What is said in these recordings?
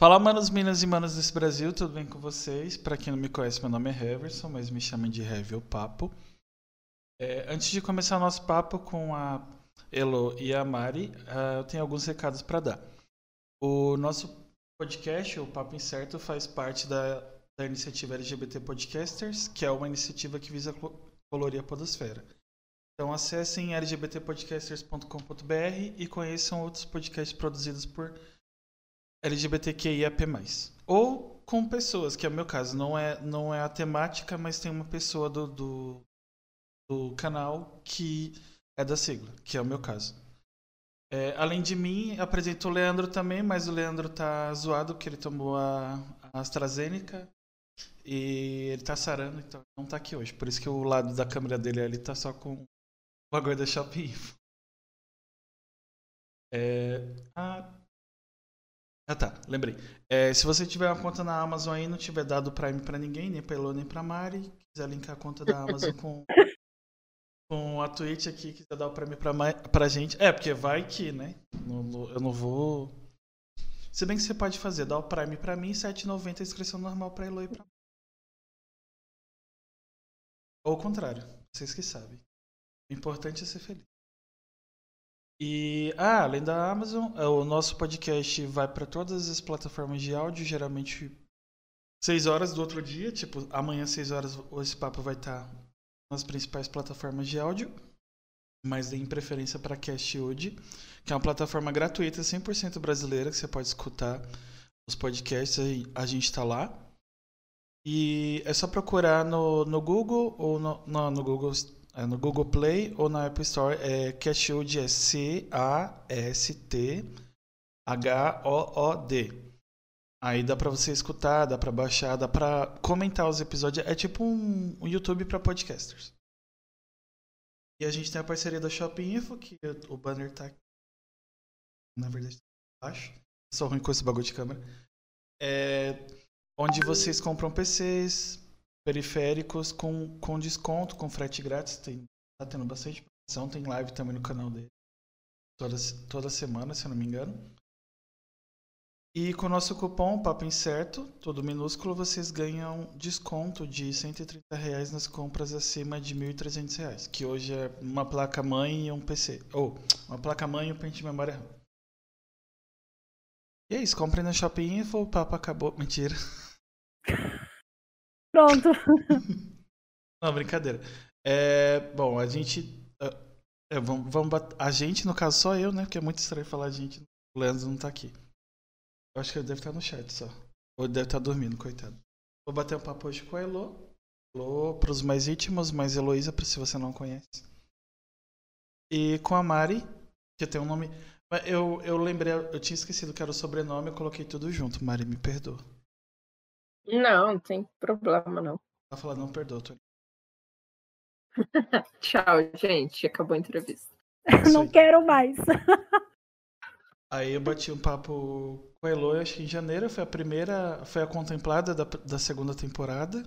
Fala, manos, minas e manos desse Brasil, tudo bem com vocês? Pra quem não me conhece, meu nome é Heverson, mas me chamam de Heavy ou Papo. É, antes de começar o nosso papo com a Elo e a Mari, uh, eu tenho alguns recados para dar. O nosso podcast, o Papo Incerto, faz parte da, da iniciativa LGBT Podcasters, que é uma iniciativa que visa colorir a podosfera. Então acessem lgbtpodcasters.com.br e conheçam outros podcasts produzidos por LGBTQIAP+. Ou com pessoas, que é o meu caso. Não é, não é a temática, mas tem uma pessoa do, do, do canal que é da sigla, que é o meu caso. É, além de mim, apresento o Leandro também, mas o Leandro tá zoado porque ele tomou a, a AstraZeneca e ele tá sarando, então não tá aqui hoje. Por isso que o lado da câmera dele ali tá só com o bagulho da Shopping É, ah, ah tá, lembrei. É, se você tiver uma conta na Amazon aí, não tiver dado Prime para ninguém, nem pra Elô, nem pra Mari, quiser linkar a conta da Amazon com, com a Twitch aqui, quiser dar o Prime pra, pra gente. É, porque vai que, né? Eu não vou. Se bem que você pode fazer, dar o Prime pra mim, 7,90 inscrição normal pra Elô e pra Ou o contrário, vocês que sabem. O importante é ser feliz. E, ah, além da Amazon, é, o nosso podcast vai para todas as plataformas de áudio, geralmente 6 horas do outro dia, tipo, amanhã 6 horas esse papo vai estar tá nas principais plataformas de áudio, mas em preferência para Cast hoje, que é uma plataforma gratuita 100% brasileira que você pode escutar os podcasts, a gente está lá. E é só procurar no, no Google ou no, no, no Google é no Google Play ou na App Store. É Cashwood é C-A-S-T-H-O-O-D. Aí dá pra você escutar, dá pra baixar, dá pra comentar os episódios. É tipo um, um YouTube pra podcasters. E a gente tem a parceria da Shopping Info, que o banner tá aqui. Na verdade, tá embaixo. Sou ruim com esse bagulho de câmera. É, onde vocês compram PCs, periféricos com, com desconto, com frete grátis. Tem, tá tendo bastante promoção, tem live também no canal dele. Toda, toda semana, se eu não me engano. E com o nosso cupom Papo Incerto, todo minúsculo, vocês ganham desconto de 130 reais nas compras acima de 1.300 reais. Que hoje é uma placa-mãe e um PC. Ou, uma placa-mãe e um pente de memória RAM. E é isso, comprem na Shopping Info, o papo acabou. Mentira. Pronto. Não, brincadeira. É, bom, a gente. É, é vamos, vamos A gente, no caso, só eu, né? Porque é muito estranho falar a gente. O Leandro não tá aqui. Eu acho que ele deve estar no chat só. Ou deve estar dormindo, coitado. Vou bater um papo hoje com a Elo. Elo pros mais íntimos, mais Heloísa, se você não conhece. E com a Mari, que tem um nome. Eu, eu lembrei, eu tinha esquecido que era o sobrenome, eu coloquei tudo junto. Mari, me perdoa. Não, não tem problema não. Tá falando, não perdoa, tô... Tchau, gente. Acabou a entrevista. não quero mais. Aí eu bati um papo com a Elo, acho que em janeiro foi a primeira, foi a contemplada da, da segunda temporada.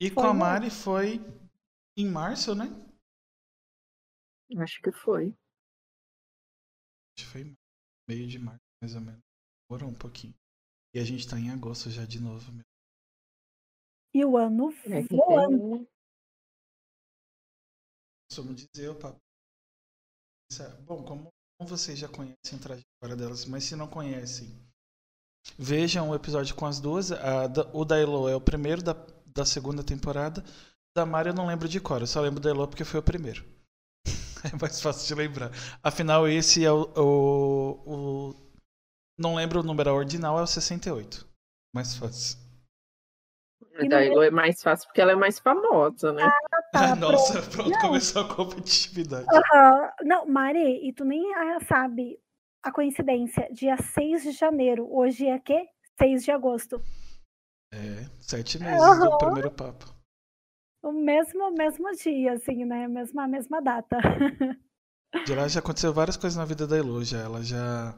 E foi, com a Mari foi em março, né? Acho que foi. Acho que foi meio de março, mais ou menos. Demorou um pouquinho. E a gente tá em agosto já de novo. Meu. E o ano é voando. Costumo dizer, opa. Bom, como vocês já conhecem a trajetória delas, mas se não conhecem, vejam o episódio com as duas. A, o da Elo é o primeiro da, da segunda temporada. Da Mari eu não lembro de cor, eu só lembro da Elo porque foi o primeiro. é mais fácil de lembrar. Afinal, esse é o, o, o não lembro o número ordinal, é o 68. Mais fácil. E daí é mais fácil porque ela é mais famosa, né? Ah, tá, Nossa, pronto, pronto começou a competitividade. Não, Mari, e tu nem ah, sabe a coincidência. Dia 6 de janeiro. Hoje é quê? 6 de agosto. É, sete meses do primeiro papo. O mesmo, mesmo dia, assim, né? Mesma, mesma data. De lá já aconteceu várias coisas na vida da Elo, já. Ela já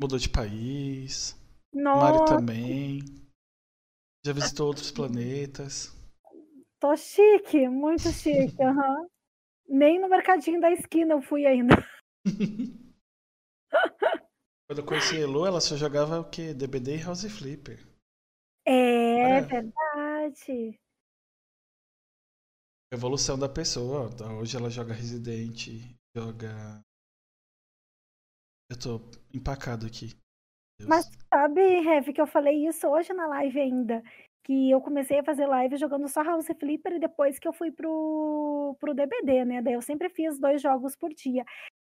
Mudou de país. Nossa. Mário também. Já visitou outros planetas. Tô chique, muito chique. Uhum. Nem no mercadinho da esquina eu fui ainda. Quando eu conheci a Elo, ela só jogava o quê? DBD e House Flipper. É, É. verdade. Evolução da pessoa. Hoje ela joga Resident, joga. Eu tô empacado aqui. Deus. Mas sabe, Rev, que eu falei isso hoje na live ainda. Que eu comecei a fazer live jogando só House Flipper depois que eu fui pro, pro DBD, né? Daí eu sempre fiz dois jogos por dia.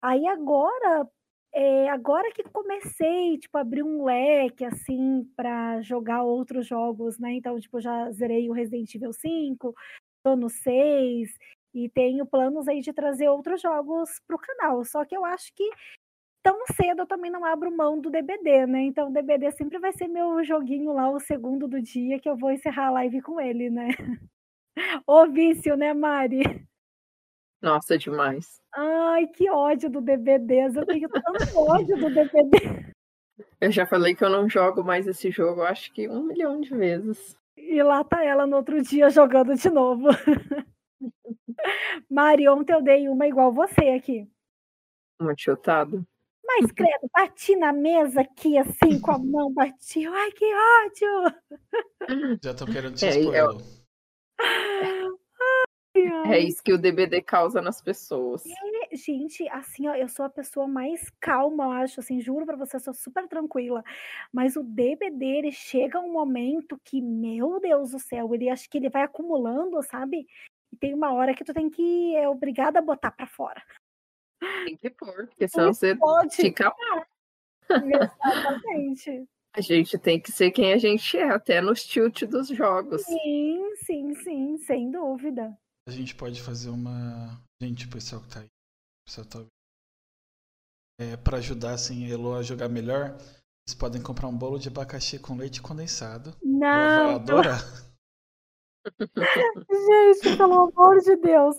Aí agora, é, agora que comecei, tipo, abrir um leque, assim, pra jogar outros jogos, né? Então, tipo, já zerei o Resident Evil 5, tô no 6, e tenho planos aí de trazer outros jogos pro canal. Só que eu acho que tão cedo eu também não abro mão do DBD, né? Então o DBD sempre vai ser meu joguinho lá, o segundo do dia, que eu vou encerrar a live com ele, né? Ô vício, né, Mari? Nossa, demais. Ai, que ódio do DBD. Eu tenho tanto ódio do DBD. Eu já falei que eu não jogo mais esse jogo, acho que um milhão de vezes. E lá tá ela no outro dia jogando de novo. Mari, ontem eu dei uma igual você aqui. Uma tiltada. Mas, credo, bati na mesa aqui, assim, com a mão, bati. Ai, que ódio! Já tô querendo te É, expor, eu- Elo. É isso que o DBD causa nas pessoas. Gente, assim, ó, eu sou a pessoa mais calma, eu acho, assim, juro pra você, eu sou super tranquila. Mas o DBD, ele chega um momento que, meu Deus do céu, ele acho que ele vai acumulando, sabe? E tem uma hora que tu tem que, é obrigada a botar pra fora. Tem que pôr, porque senão você Pode, fica mal. exatamente. A gente tem que ser quem a gente é, até nos tilt dos jogos. Sim, sim, sim, sem dúvida. A gente pode fazer uma. Gente, o pessoal que tá aí. O pessoal tá ouvindo. É, pra ajudar assim, a Elo a jogar melhor, vocês podem comprar um bolo de abacaxi com leite condensado. Ela vai Não, adorar. Gente, pelo amor de Deus.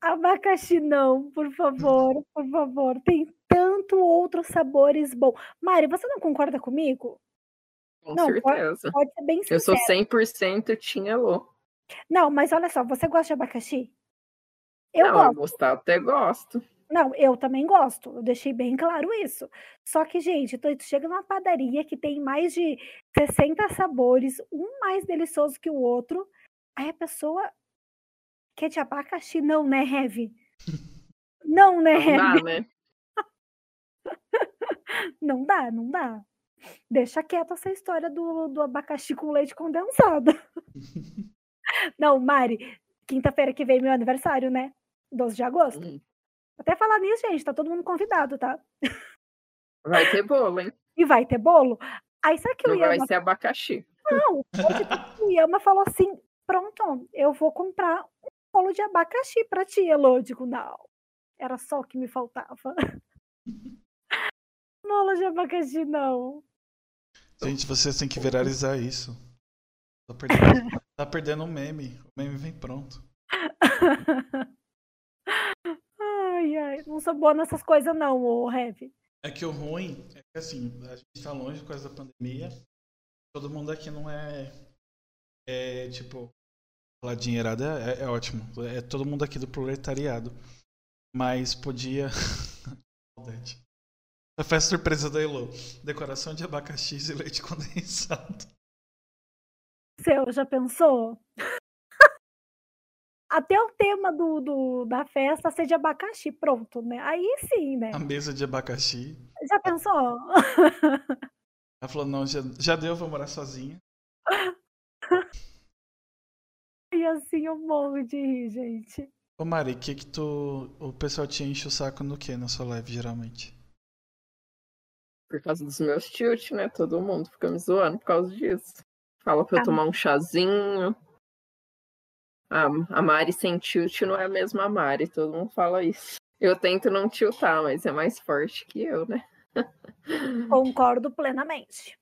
Abacaxi não, por favor, por favor. Tem tanto outros sabores bons. Mari, você não concorda comigo? Com Não, certeza. Pode ser bem Eu sou sincero. 100% tinha Lô. Não, mas olha só, você gosta de abacaxi? Eu não, eu gosto. gostar até gosto. Não, eu também gosto. Eu deixei bem claro isso. Só que, gente, tu chega numa padaria que tem mais de 60 sabores, um mais delicioso que o outro. Aí a pessoa quer de abacaxi? Não, né, Heavy? Não, né, Não Heavy? dá, né? Não dá, não dá. Deixa quieta essa história do, do abacaxi com leite condensado. Não, Mari, quinta-feira que vem é meu aniversário, né? 12 de agosto. Hum, Até falar nisso, gente, tá todo mundo convidado, tá? Vai ter bolo, hein? E vai ter bolo. Aí sabe que o Não vai Yama ser abacaxi. Não, hoje o Yama falou assim: pronto, eu vou comprar um bolo de abacaxi pra ti, Elô. Eu digo, não, era só o que me faltava. Bolo de abacaxi, não. Gente, vocês têm que viralizar isso. Tá perdendo, tá perdendo um meme. O meme vem pronto. Ai, ai, não sou boa nessas coisas, não, ô Heavy. É que o ruim é que assim, a gente tá longe por causa da pandemia. Todo mundo aqui não é. É tipo. Falar dinheirada é, é ótimo. É todo mundo aqui do proletariado. Mas podia. A festa surpresa da Elo. Decoração de abacaxi e leite condensado. Seu, já pensou? Até o tema do, do- da festa ser de abacaxi, pronto, né? Aí sim, né? A mesa de abacaxi. Já pensou? Ela falou, não, já, já deu, vou morar sozinha. E assim eu morro de rir, gente. Ô Mari, que que tu. O pessoal te enche o saco no que na sua live, geralmente? Por causa dos meus tilt, né? Todo mundo fica me zoando por causa disso. Fala pra eu Ah. tomar um chazinho. A, a Mari sem tilt não é a mesma Mari, todo mundo fala isso. Eu tento não tiltar, mas é mais forte que eu, né? Concordo plenamente.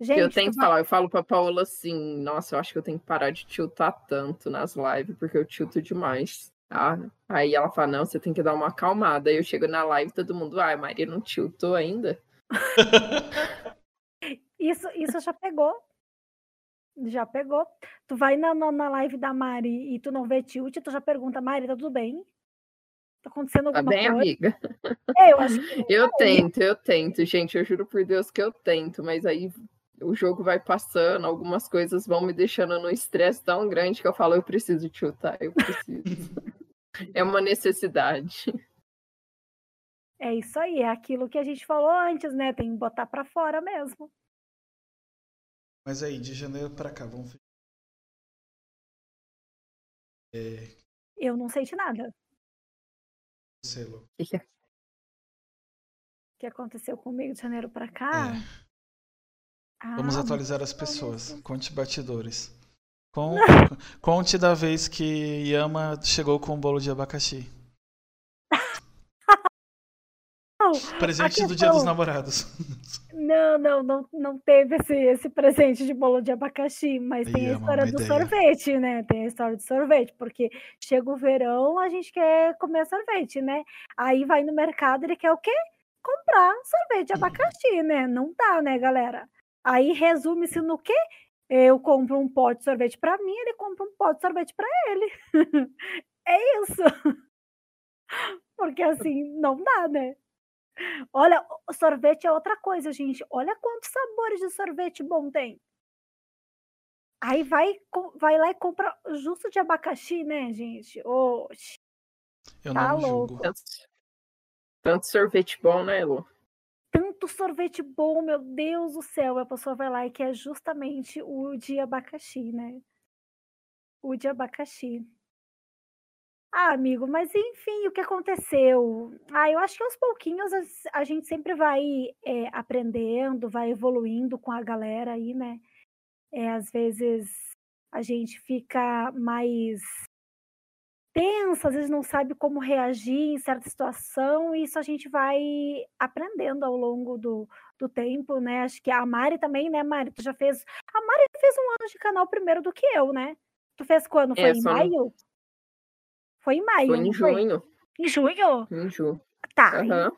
Gente, eu tento vai- falar, eu falo pra Paola assim, nossa, eu acho que eu tenho que parar de tiltar tanto nas lives, porque eu tilto demais. Ah, aí ela fala, não, você tem que dar uma acalmada. Aí eu chego na live todo mundo, ai, Maria não tiltou ainda? Isso, isso já pegou. Já pegou. Tu vai na, na, live da Mari e tu não vê tilt, tu já pergunta, Mari, tá tudo bem? Tá acontecendo Tá alguma bem, coisa. amiga? É, eu que Eu tento, eu tento, gente. Eu juro por Deus que eu tento, mas aí o jogo vai passando, algumas coisas vão me deixando no estresse tão grande que eu falo, eu preciso chutar, eu preciso. é uma necessidade. é isso aí, é aquilo que a gente falou antes, né? Tem que botar pra fora mesmo. Mas aí, de janeiro pra cá, vamos ver. É, Eu não sei de nada. você, Lu. O que aconteceu comigo de janeiro pra cá? É, vamos Ah, atualizar as pessoas. Conte batidores. Com- Conte da vez que Yama chegou com um bolo de abacaxi. Não, Presente a do Dia dos questão- Namorados. Não, não, não, não teve esse, esse presente de bolo de abacaxi, mas tem Aí a história do ideia. sorvete, né? Tem a história do sorvete, porque chega o verão, a gente quer comer sorvete, né? Aí vai no mercado, ele quer o quê? Comprar sorvete de Uhum. abacaxi, né? Não dá, né, galera? Aí resume-se no quê? Eu compro um pote de sorvete pra mim, ele compra um pote de sorvete pra ele. É isso. Porque assim, não dá, né? Olha, o sorvete é outra coisa, gente. Olha quantos sabores de sorvete bom tem. Aí vai, vai lá e compra justo de abacaxi, né, gente? Oxe, Eu Tá não louco. julgo. Tanto, tanto sorvete bom, né, Lu? Tanto sorvete bom, meu Deus do céu. A pessoa vai lá e quer justamente o de abacaxi, né? O de abacaxi. Ah, amigo, mas enfim, o que aconteceu? Ah, eu acho que aos pouquinhos as- a gente sempre vai é, aprendendo, vai evoluindo com a galera aí, né? É, às vezes a gente fica mais tensa, às vezes não sabe como reagir em certa situação, e isso a gente vai aprendendo ao longo do, do tempo, né? Acho que a Mari também, né, Mari? Tu já fez. A Mari fez um ano de canal primeiro do que eu, né? Tu fez quando? Foi É, em no- maio? Foi em maio, Foi em foi? junho. Em junho? Em junho. Tá. Aham.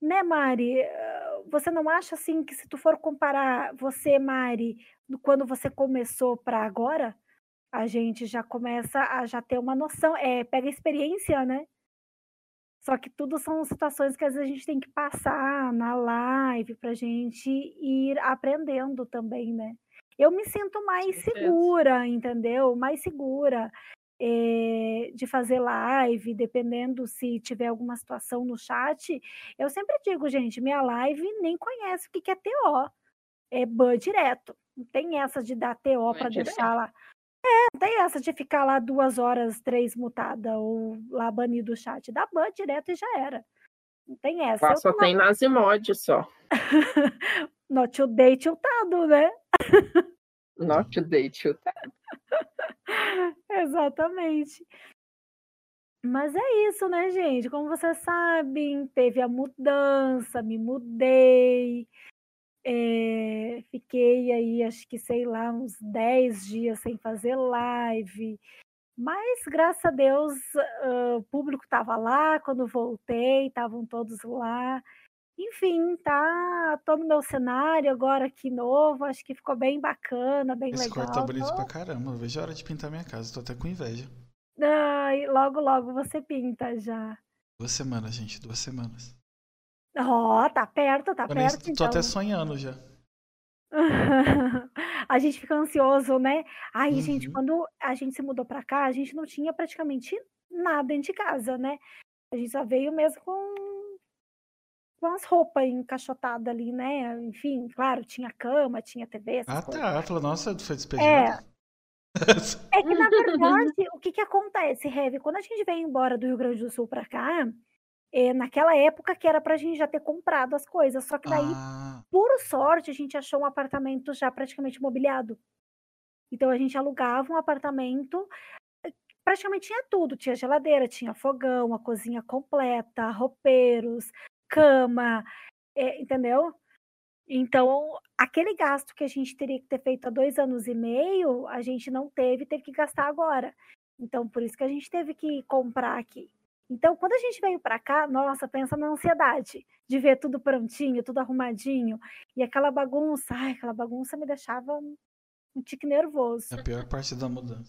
Né, Mari? eh, Você não acha assim que se tu for comparar você, Mari, do quando você começou para agora, a gente já começa a já ter uma noção, é, pega experiência, né? Só que tudo são situações que às vezes a gente tem que passar na live pra gente ir aprendendo também, né? Eu me sinto mais segura, entendeu? Mais segura eh, de fazer live, dependendo se tiver alguma situação no chat. Eu sempre digo, gente, minha live nem conhece o que é TO. É ban direto. Não tem essa de dar TO para direto. deixar lá. É, não tem essa de ficar lá duas horas, três mutada ou lá banido o chat. Dá ban direto e já era. Não tem essa. Lá só tô tem Nazimod só. not today tiltado, né? Not today, tio. Exatamente. Mas é isso, né, gente? Como vocês sabem, teve a mudança, me mudei, eh, fiquei aí, acho que sei lá, uns 10 dias sem fazer live. Mas graças a Deus, ah, o público estava lá quando voltei, estavam todos lá. Enfim, tá, tô no meu cenário agora aqui novo, acho que ficou bem bacana, bem Esse quarto tá legal. bonito Tô- pra caramba. Eu vejo a hora de pintar minha casa. Tô até com inveja. Ai, logo, logo você pinta já. Duas semanas, gente. Duas semanas. Ó, tá perto, tá Eu perto, tô então. até sonhando já. A gente fica ansioso, né? Aí, gente, Uhum. quando a gente se mudou pra cá, a gente não tinha praticamente nada dentro de casa, né? A gente só veio mesmo com, com as roupas encaixotadas ali, né? Enfim, claro, tinha cama, tinha TV, Ah, coisas. tá. Falou, nossa, foi É, despejado? É que, na verdade, o que que acontece, Heavy? Quando a gente veio embora do Rio Grande do Sul pra cá, é, naquela época que era pra gente já ter comprado as coisas, só que daí, ah, por sorte, a gente achou um apartamento já praticamente mobiliado. Então a gente alugava um apartamento, eh, praticamente tinha tudo, tinha geladeira, tinha fogão, a cozinha completa, roupeiros, cama, eh, entendeu? Então, aquele gasto que a gente teria que ter feito há dois anos e meio, a gente não teve, teve que gastar agora. Então, por isso que a gente teve que comprar aqui. Então, quando a gente veio para cá, nossa, pensa na ansiedade de ver tudo prontinho, tudo arrumadinho. E aquela bagunça, ai, aquela bagunça me deixava um tique nervoso. é a pior parte da mudança.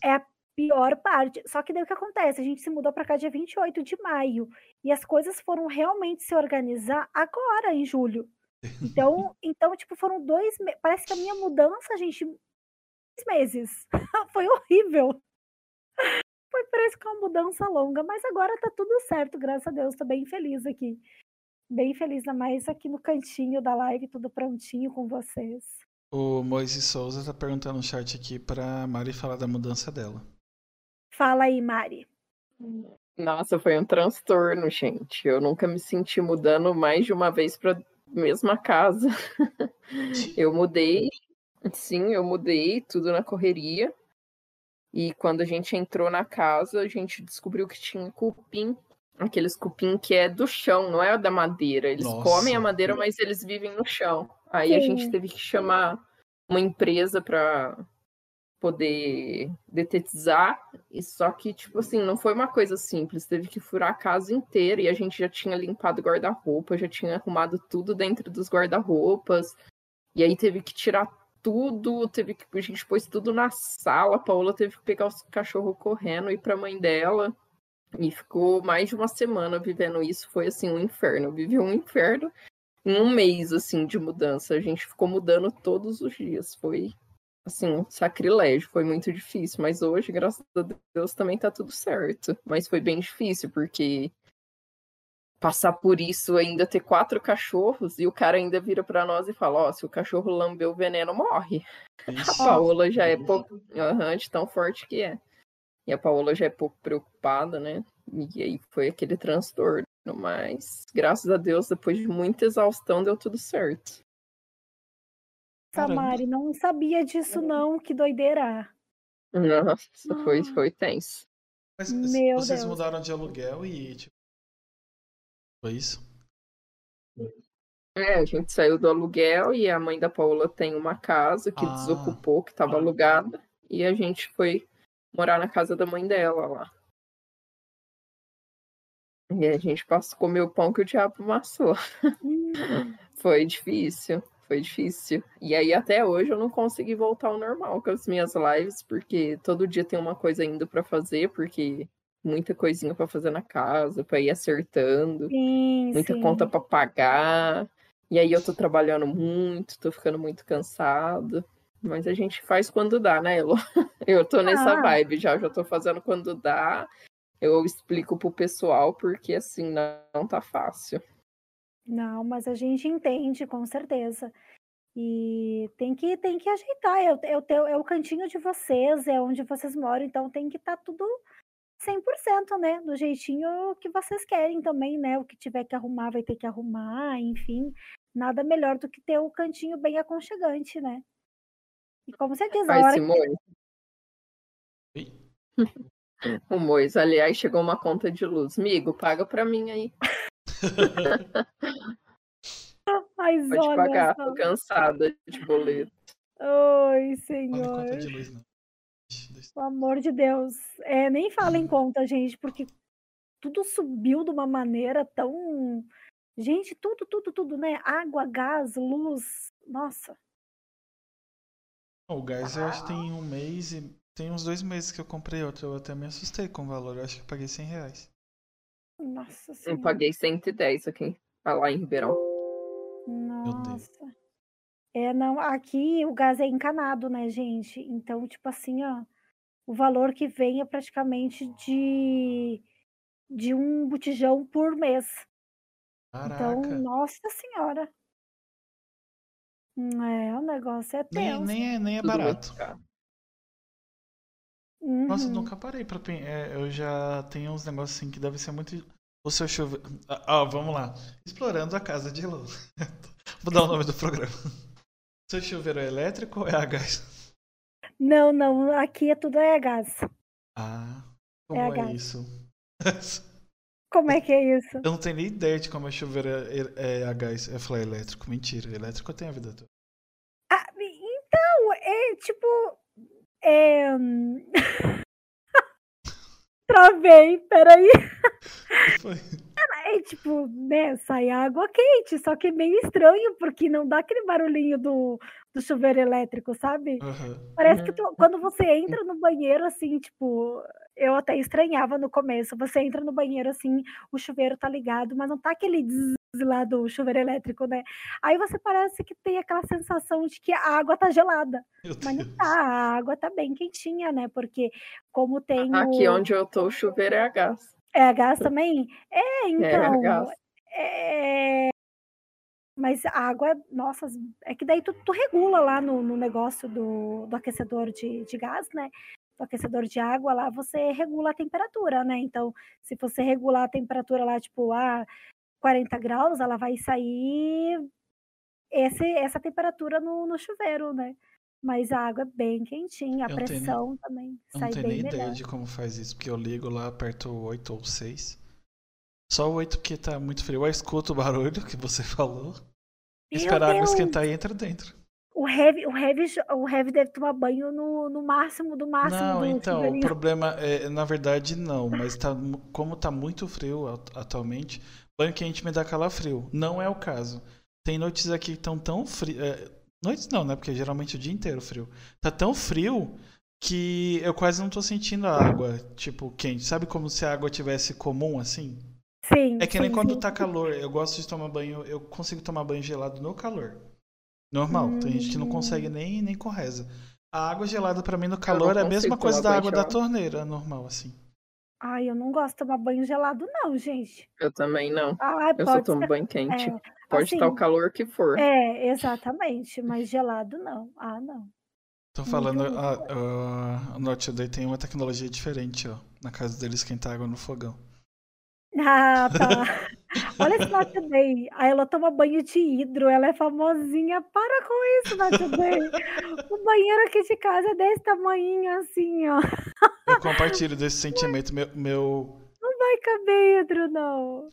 Pior parte. Só que daí o que acontece? A gente se mudou para cá dia 28 de maio. E as coisas foram realmente se organizar agora, em julho. Então, então tipo, foram dois meses. Parece que a minha mudança, gente, dois meses. Foi horrível. Foi, parece que é uma mudança longa, mas agora tá tudo certo, graças a Deus. Tô bem feliz aqui. Bem feliz, ainda mais aqui no cantinho da live, tudo prontinho com vocês. O Moisés Souza tá perguntando no chat aqui pra Mari falar da mudança dela. Fala aí, Mari. Nossa, foi um transtorno, gente. Eu nunca me senti mudando mais de uma vez para mesma casa. eu mudei, sim, eu mudei tudo na correria. E quando a gente entrou na casa, a gente descobriu que tinha cupim, aqueles cupim que é do chão, não é da madeira. Eles Nossa. comem a madeira, mas eles vivem no chão. Aí a gente Sim. teve que chamar uma empresa para poder detetizar. E só que, tipo assim, não foi uma coisa simples. Teve que furar a casa inteira e a gente já tinha limpado o guarda-roupa, já tinha arrumado tudo dentro dos guarda-roupas. E aí teve que tirar tudo, teve que a gente pôs tudo na sala. A Paola teve que pegar os cachorros correndo e ir pra mãe dela. E ficou mais de uma semana vivendo isso. Foi assim um inferno. Eu vivi um inferno em um mês assim de mudança. A gente ficou mudando todos os dias. Foi assim, um sacrilégio, foi muito difícil, mas hoje, graças a Deus, também tá tudo certo. Mas foi bem difícil, porque passar por isso, ainda ter quatro cachorros, e o cara ainda vira pra nós e fala, ó, se o cachorro lamber o veneno, morre. A Isso. Paola já é pouco, Aham, de tão forte que é. E a Paola já é pouco preocupada, né? E aí foi aquele transtorno, mas graças a Deus, depois de muita exaustão, deu tudo certo. Samari, não sabia disso não, que doideira. Nossa, foi, Ah. foi tenso. Mas Meu vocês Deus. mudaram de aluguel e, tipo. Foi isso? É, a gente saiu do aluguel e a mãe da Paola tem uma casa que Ah. desocupou, que estava alugada, e a gente foi morar na casa da mãe dela lá. E a gente passou, comeu o pão que o diabo amassou. Foi difícil, foi difícil. E aí até hoje eu não consegui voltar ao normal com as minhas lives, porque todo dia tem uma coisa ainda para fazer, porque muita coisinha para fazer na casa, para ir acertando Sim, muita sim. conta para pagar. E aí eu tô trabalhando muito, tô ficando muito cansado. Mas a gente faz quando dá, né, Elo? Eu tô nessa Ah. vibe já, já tô fazendo quando dá. Eu explico pro pessoal, porque assim, não, tá fácil. Não, mas a gente entende, com certeza. E tem que, tem que ajeitar. É, o- é, é o cantinho de vocês, é onde vocês moram, então tem que estar tudo 100%, né? Do jeitinho que vocês querem também, né? O que tiver que arrumar, vai ter que arrumar, enfim. Nada melhor do que ter o cantinho bem aconchegante, né? E como você diz, a Ai, hora que... Simone. Oi? O Mois, aliás, chegou uma conta de luz. Migo, paga pra mim aí. Mas Pode olha pagar, só. tô cansada de boleto. Oi, a senhor. conta de luz, não. Deixa- Pelo amor de Deus. É, nem fala em conta, gente, porque tudo subiu de uma maneira tão. Gente, tudo, tudo, tudo, né? Água, gás, luz. Nossa. O gás eu acho que tem um mês e tem uns dois meses que eu comprei outro. Eu até me assustei com o valor. Eu acho que eu paguei 100 reais. Nossa Eu senhora. paguei 110 aqui, lá em Ribeirão. Deus. Nossa. É, não, aqui o gás é encanado, né, gente? Então, tipo assim, ó, o valor que vem é praticamente de, de um botijão por mês. Então, Caraca. nossa senhora. Hum, É, o negócio é Nem, tenso. nem, é, nem é Tudo muito barato. caro. Nossa, Uhum. nunca parei pra pensar. eu já tenho uns negócios assim que deve ser muito. O seu chuveiro. Ah, ó, vamos lá. Explorando a casa de Elô. Vou dar o nome do programa. Seu chuveiro é elétrico ou é a gás? Não, não, aqui é tudo é gás. Ah, É como a é, gás. isso? Como é que é isso? Eu não tenho nem ideia de como é chuveiro é, é a gás. Eu falei elétrico. Mentira, elétrico eu tenho a vida toda. Ah, então, é tipo. É... Travei, peraí. Foi. É Aí, tipo, né, sai água quente, só que é meio estranho, porque não dá aquele barulhinho do, do chuveiro elétrico, sabe? Aham. Parece que Uhum. tu- quando você entra no banheiro, assim, tipo, eu até estranhava no começo. Você entra no banheiro, assim, o chuveiro tá ligado, mas não tá aquele zzz lá do chuveiro elétrico, né? Aí você parece que tem aquela sensação de que a água tá gelada. Meu Mas não Deus. tá, a água tá bem quentinha, né? Porque como tem Aqui o. onde eu tô, o chuveiro é a gás. É a gás também? É, É a então. gás. É... Mas a água, nossa, é que daí tu, tu regula lá no, no negócio do, do aquecedor de, de gás, né? Do aquecedor de água lá, você regula a temperatura, né? Então, se você regular a temperatura lá, tipo, a 40 graus, ela vai sair esse, essa temperatura no, no chuveiro, né? Mas a água é bem quentinha, a Eu não tenho nem- pressão também Eu não sai tenho bem nem ideia melhor. de como faz isso, porque eu ligo lá, aperto o 8 ou 6. Só o 8 porque tá muito frio. Eu escuto o barulho que você falou. Meu Espera a água Deus! esquentar e entra dentro. O heavy, o heavy, o heavy deve tomar banho no, no máximo do máximo Não, do então, o problema é, na verdade, não, mas tá, como tá muito frio at- atualmente, banho quente me dá calafrio. Não é o caso. Tem noites aqui que estão tão frio. noites não, né? Porque geralmente é o dia inteiro frio. Tá tão frio que eu quase não tô sentindo a água, tipo, quente. Sabe como se a água tivesse comum assim? Sim, É que nem sim, quando sim. tá calor. Eu gosto de tomar banho. Eu consigo tomar banho gelado no calor. Normal. Tem gente que não Hum. consegue nem, nem com reza. A água gelada pra mim no calor é a mesma coisa da água da torneira, normal, assim. Ai, eu não gosto de tomar banho gelado, não, gente. Eu também não. Ai, Eu só tomo ser. banho quente. É, Pode estar o assim, calor que for. é, exatamente, mas gelado não. Ah, não. Tô falando, ruim. a, a, a Norte Day tem uma tecnologia diferente, ó. Na casa deles esquentar água no fogão. Ah, tá. Olha esse Not Day. Aí ela toma banho de hidro, ela é famosinha. Para com isso, Not Day. O banheiro aqui de casa é desse tamanho assim, ó. Eu compartilho desse sentimento. Meu, meu. Não vai caber hidro, não.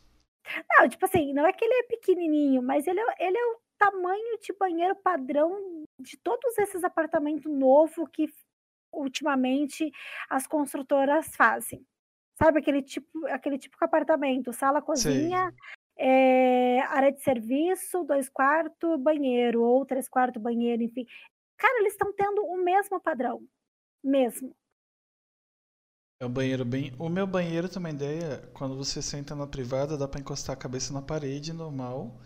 Não, tipo assim, não é que ele é pequenininho, mas ele é, ele é o tamanho de banheiro padrão de todos esses apartamentos novos que ultimamente as construtoras fazem. Sabe aquele tipo, aquele tipo de apartamento, sala, cozinha, é, área de serviço, dois quartos, banheiro, ou três quartos, banheiro, enfim. Cara, eles estão tendo o mesmo padrão. Mesmo. É um banheiro bem. O meu banheiro também ideia, quando você senta na privada, dá pra encostar a cabeça na parede, normal.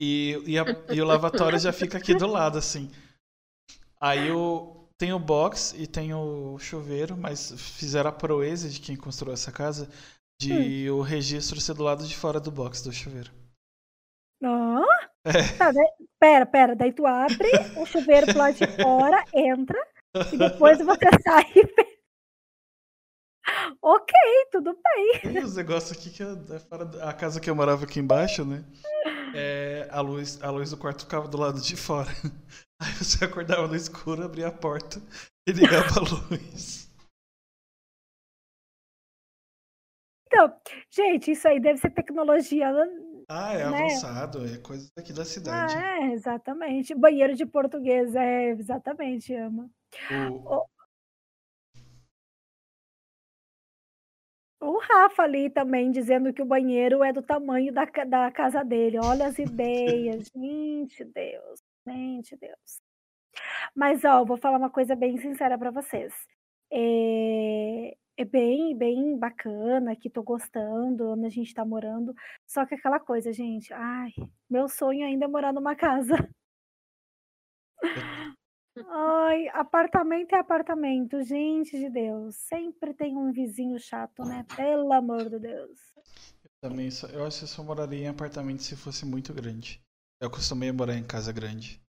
E, e, a- e o lavatório já fica aqui do lado, assim. Aí o, tem o box e tem o chuveiro, mas fizeram a proeza de quem construiu essa casa de o registro ser do lado de fora do box do chuveiro. Hã? É. Tá, daí- pera, pera. Daí tu abre o chuveiro pro lado de fora, entra, e depois você sai e. Ok, tudo bem. Tem os negócios aqui que é fora da- a casa que eu morava aqui embaixo, né? É, a luz, a luz do quarto ficava do lado de fora. Aí você acordava no escuro, abria a porta e ligava a luz. Então, gente, isso aí deve ser tecnologia. Ah, é Né? avançado, é coisa daqui da Ah, cidade. é, exatamente. Banheiro de português, é, exatamente, ama. O- O Rafa ali também dizendo que o banheiro é do tamanho da, da casa dele. Olha as ideias. Gente, Deus. Gente, Deus. Mas, ó, vou falar uma coisa bem sincera para vocês. É, é bem, bem bacana, que tô gostando, onde a gente tá morando. Só que aquela coisa, gente, ai, meu sonho ainda é morar numa casa. Ai, apartamento é apartamento, gente de Deus. Sempre tem um vizinho chato, né? Pelo amor de Deus. também só- eu acho que eu só moraria em apartamento se fosse muito grande. Eu costumei morar em casa grande.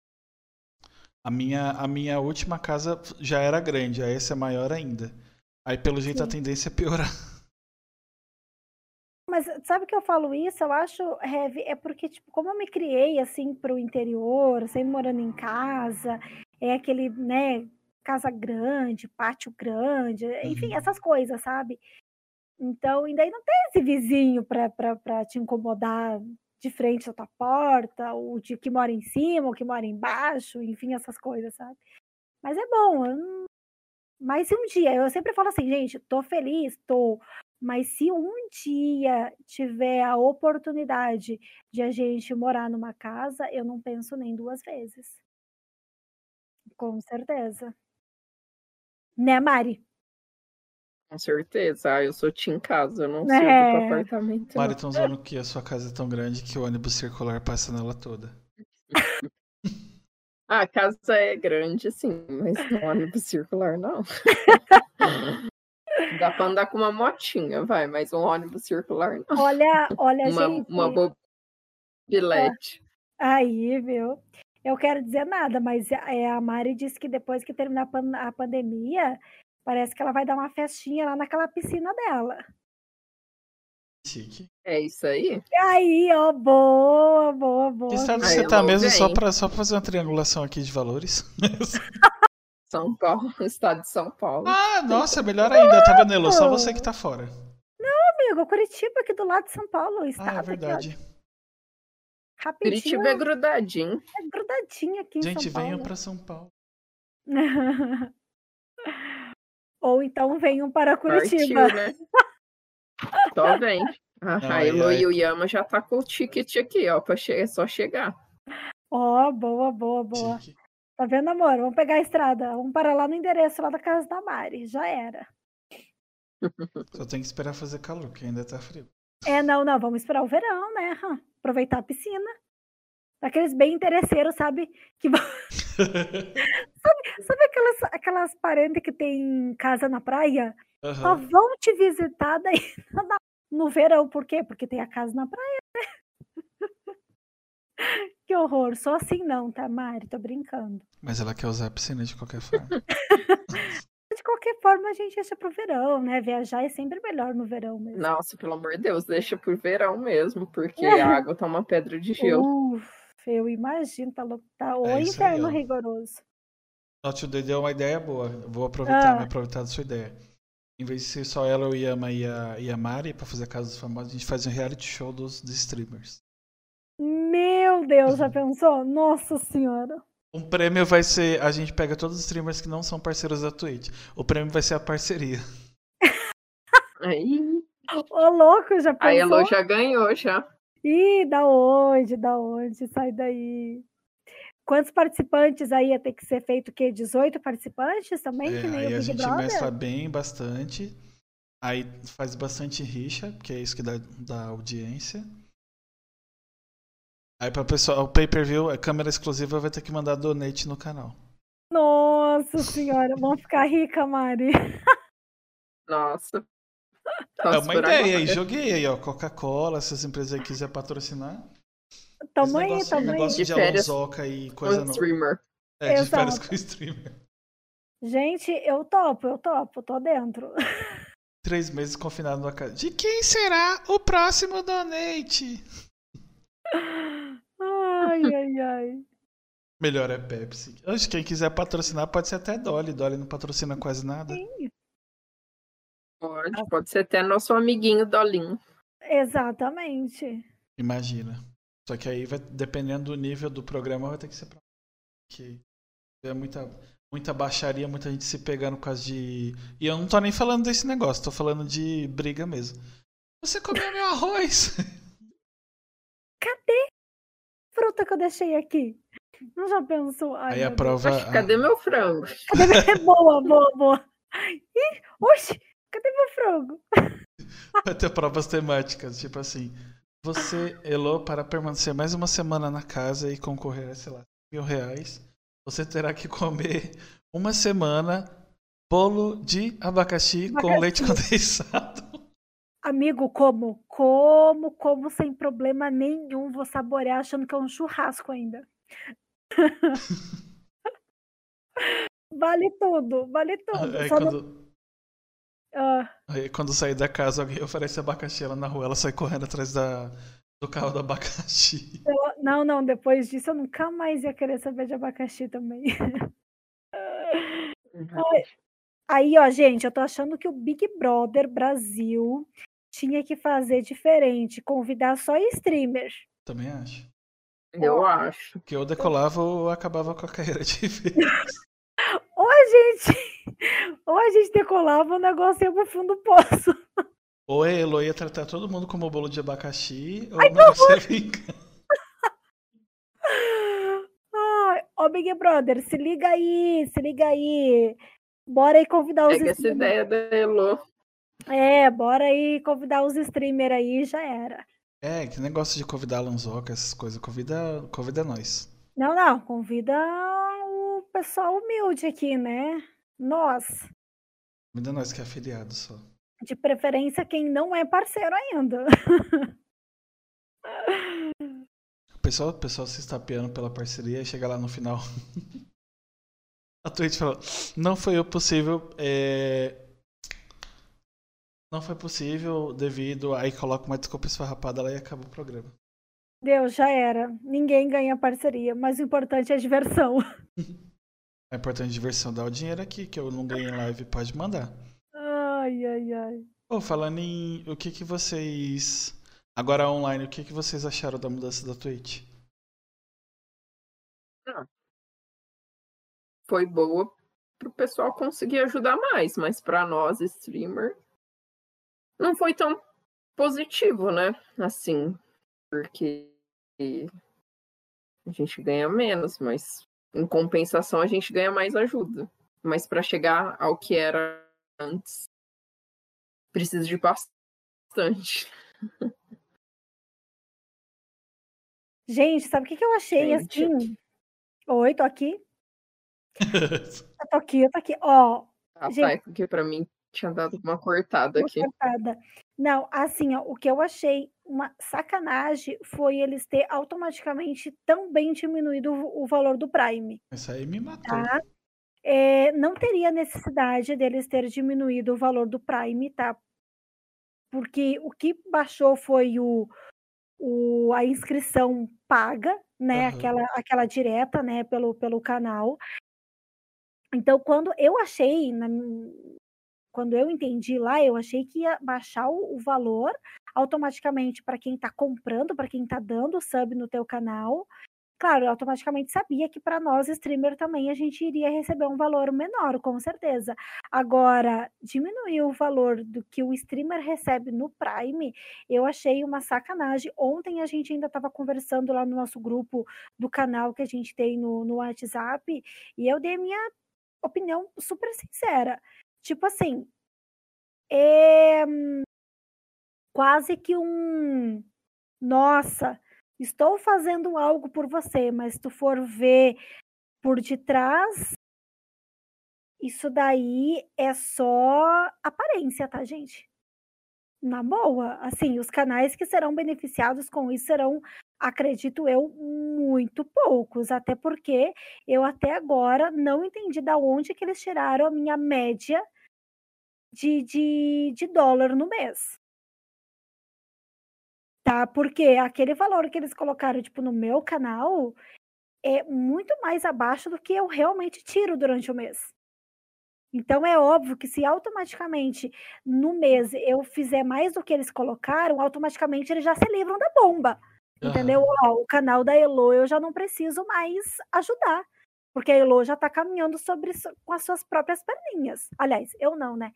A minha, a minha última casa já era grande, a essa é maior ainda. Aí pelo jeito a tendência é piorar. Mas sabe que eu falo isso? Eu acho heavy, é porque, tipo, como eu me criei assim pro interior, sempre morando em casa, é aquele, né, casa grande, pátio grande, enfim, Uhum. essas coisas, sabe? Então, daí não tem esse vizinho pra te incomodar de frente à tua porta, ou de que mora em cima, ou que mora embaixo, enfim, essas coisas, sabe? Mas é bom, não- mas se um dia, eu sempre falo assim, gente, tô feliz, tô, Mas se um dia tiver a oportunidade de a gente morar numa casa, eu não penso nem duas vezes. Com certeza. Né, Mari? Com certeza. Ah, eu sou em casa, eu não sirvo é... para apartamento. Mari, estão dizendo que a sua casa é tão grande que o ônibus circular passa nela toda. ah, a casa é grande, sim, mas o ônibus circular não. Dá pra andar com uma motinha, vai, mas um ônibus circular não. Olha, olha, uma, gente. Uma bobilete. Aí, viu? Eu quero dizer nada, mas é, a Mari disse que depois que terminar a pandemia, parece que ela vai dar uma festinha lá naquela piscina dela. Chique. É isso aí? Aí, ó, boa, boa, boa. Que estado você tá mesmo só pra, só pra fazer uma triangulação aqui de valores? São Paulo, estado de São Paulo. Ah, nossa, melhor ainda, tá vendo, Elo? Só você que tá fora. Não, amigo, Curitiba aqui do lado de São Paulo. Estado ah, é verdade. Aqui, Rapidinho. Curitiba é grudadinho. É grudadinho aqui em Gente, São Paulo. venham pra São Paulo. Ou então venham para Curitiba. Partiu, né? Só vem. Ah, a Elo e o Yama já tá com o ticket aqui, ó, pra che é só chegar. Ó, oh, boa, boa, boa. Tique. Tá vendo, amor? Vamos pegar a estrada. Vamos parar lá no endereço lá da casa da Mari. Já era. Só tem que esperar fazer calor, que ainda tá frio. É, não, não. Vamos esperar o verão, né? Aproveitar a piscina. Daqueles bem interesseiros, sabe? Que sabe, sabe aquelas, aquelas parentes que tem casa na praia? Uhum. Só vão te visitar daí no verão. Por quê? Porque tem a casa na praia, né? Que horror. Só assim não, tá, Mari? Tô brincando. Mas ela quer usar a piscina de qualquer forma. De qualquer forma, a gente deixa pro verão, né? Viajar é sempre melhor no verão mesmo. Nossa, pelo amor de Deus, deixa pro verão mesmo, porque a água tá uma pedra de gelo. Uf, eu imagino, tá, tá o é inverno aí, rigoroso. O tio deu uma ideia boa. Vou aproveitar, ah. me aproveitar da sua ideia. Em vez de ser só ela, o Yama e a, e a Mari pra fazer a Casa dos Famosos, a gente faz um reality show dos, dos streamers. Meu Deus, já pensou? Nossa senhora. Um prêmio vai ser. A gente pega todos os streamers que não são parceiros da Twitch. O prêmio vai ser a parceria. Aí. Ô, louco, já pensou? A Elo já ganhou, já. Ih, da onde? Da onde? Sai daí. Quantos participantes aí ia ter que ser feito? O quê? 18 participantes também? É, que nem aí o a gente Brother? mescla bem, bastante. Aí faz bastante rixa, que é isso que dá, dá audiência. Aí para pessoal, o pay-per-view, a câmera exclusiva vai ter que mandar donate no canal. Nossa senhora, vamos ficar rica, Mari. Nossa. é uma ideia aí, joguei aí, ó. Coca-Cola, se as empresas aí quiserem patrocinar. Tamo aí, negócio, tamo negócio aí. de, de Alonsoca e coisa nova. streamer. É, de férias com streamer. Gente, eu topo, eu topo, tô dentro. Três meses confinado na casa. De quem será o próximo donate? Ai, ai, ai. Melhor é Pepsi. Acho que quem quiser patrocinar pode ser até Dolly. Dolly não patrocina quase nada. Sim. Pode, pode ser até nosso amiguinho Dolinho. Exatamente. Imagina. Só que aí vai, dependendo do nível do programa, vai ter que ser pra. Que é muita, muita baixaria, muita gente se pegando por causa de. E eu não tô nem falando desse negócio, tô falando de briga mesmo. Você comeu meu arroz! Cadê? Fruta que eu deixei aqui. Não já pensou? Ai, aí a prova. Oxe, cadê meu frango? Cadê Boa, boa, boa. Ih, oxe, cadê meu frango? Vai ter provas temáticas, tipo assim. Você, Elo, para permanecer mais uma semana na casa e concorrer a, sei lá, mil reais, você terá que comer uma semana bolo de abacaxi, abacaxi. com leite condensado. Amigo, como? Como, como sem problema nenhum. Vou saborear achando que é um churrasco ainda. vale tudo, vale tudo. Aí, quando... Não... Ah. Aí, quando sair da casa, alguém oferece abacaxi ela na rua, ela sai correndo atrás da, do carro do abacaxi. Eu... Não, não, depois disso eu nunca mais ia querer saber de abacaxi também. Uhum. Aí, ó, gente, eu tô achando que o Big Brother Brasil tinha que fazer diferente, convidar só streamers. Também acho. Eu acho. Que eu decolava ou acabava com a carreira de vez. ou a gente. Ou a gente decolava o negócio ia pro fundo do poço. Ou a Elo ia tratar todo mundo como bolo de abacaxi, ou Ai, não você vingar. Ô, Big Brother, se liga aí, se liga aí. Bora aí convidar os Pega essa ideia da Elo. É, bora aí convidar os streamers aí, já era. É, que negócio de convidar a Lanzoca, essas coisas. Convida, convida nós. Não, não, convida o pessoal humilde aqui, né? Nós. Convida nós que é afiliado só. De preferência quem não é parceiro ainda. O pessoal, o pessoal se estapeando pela parceria e chega lá no final. A Twitch falou: Não foi possível. É... Não foi possível devido. Aí coloca uma desculpa esfarrapada lá e acaba o programa. Deus, já era. Ninguém ganha parceria, mas o importante é a diversão. É importante diversão. Dá o dinheiro aqui, que eu não ganhei em live, pode mandar. Ai, ai, ai. Pô, falando em. O que que vocês. Agora online, o que que vocês acharam da mudança da Twitch? Ah, foi boa pro pessoal conseguir ajudar mais, mas para nós, streamer, não foi tão positivo, né? Assim, porque a gente ganha menos, mas em compensação a gente ganha mais ajuda. Mas para chegar ao que era antes, precisa de bastante. Gente, sabe o que, que eu achei gente. assim? Oi, tô aqui. eu tô aqui, eu tô aqui. Ó. Ah, gente, tá, porque pra mim tinha dado uma cortada uma aqui. Cortada. Não, assim, ó, o que eu achei uma sacanagem foi eles ter automaticamente tão bem diminuído o, o valor do Prime. Isso aí me matou. Tá? É, não teria necessidade deles ter diminuído o valor do Prime, tá? Porque o que baixou foi o, o a inscrição paga, né? Uhum. Aquela, aquela direta, né? Pelo, pelo canal. Então, quando eu achei, na, quando eu entendi lá, eu achei que ia baixar o, o valor automaticamente para quem está comprando, para quem está dando sub no teu canal. Claro, eu automaticamente sabia que para nós, streamer, também a gente iria receber um valor menor, com certeza. Agora, diminuir o valor do que o streamer recebe no Prime, eu achei uma sacanagem. Ontem a gente ainda estava conversando lá no nosso grupo do canal que a gente tem no, no WhatsApp, e eu dei minha opinião super sincera. Tipo assim, é quase que um nossa, estou fazendo algo por você, mas se tu for ver por detrás, isso daí é só aparência, tá, gente? Na boa, assim, os canais que serão beneficiados com isso serão, acredito eu, muito poucos, até porque eu até agora não entendi da onde que eles tiraram a minha média de, de, de dólar no mês. Tá? Porque aquele valor que eles colocaram, tipo, no meu canal é muito mais abaixo do que eu realmente tiro durante o mês. Então é óbvio que se automaticamente no mês eu fizer mais do que eles colocaram, automaticamente eles já se livram da bomba. Uhum. Entendeu? Ó, o canal da Elo eu já não preciso mais ajudar. Porque a Elo já tá caminhando sobre com as suas próprias perninhas. Aliás, eu não, né?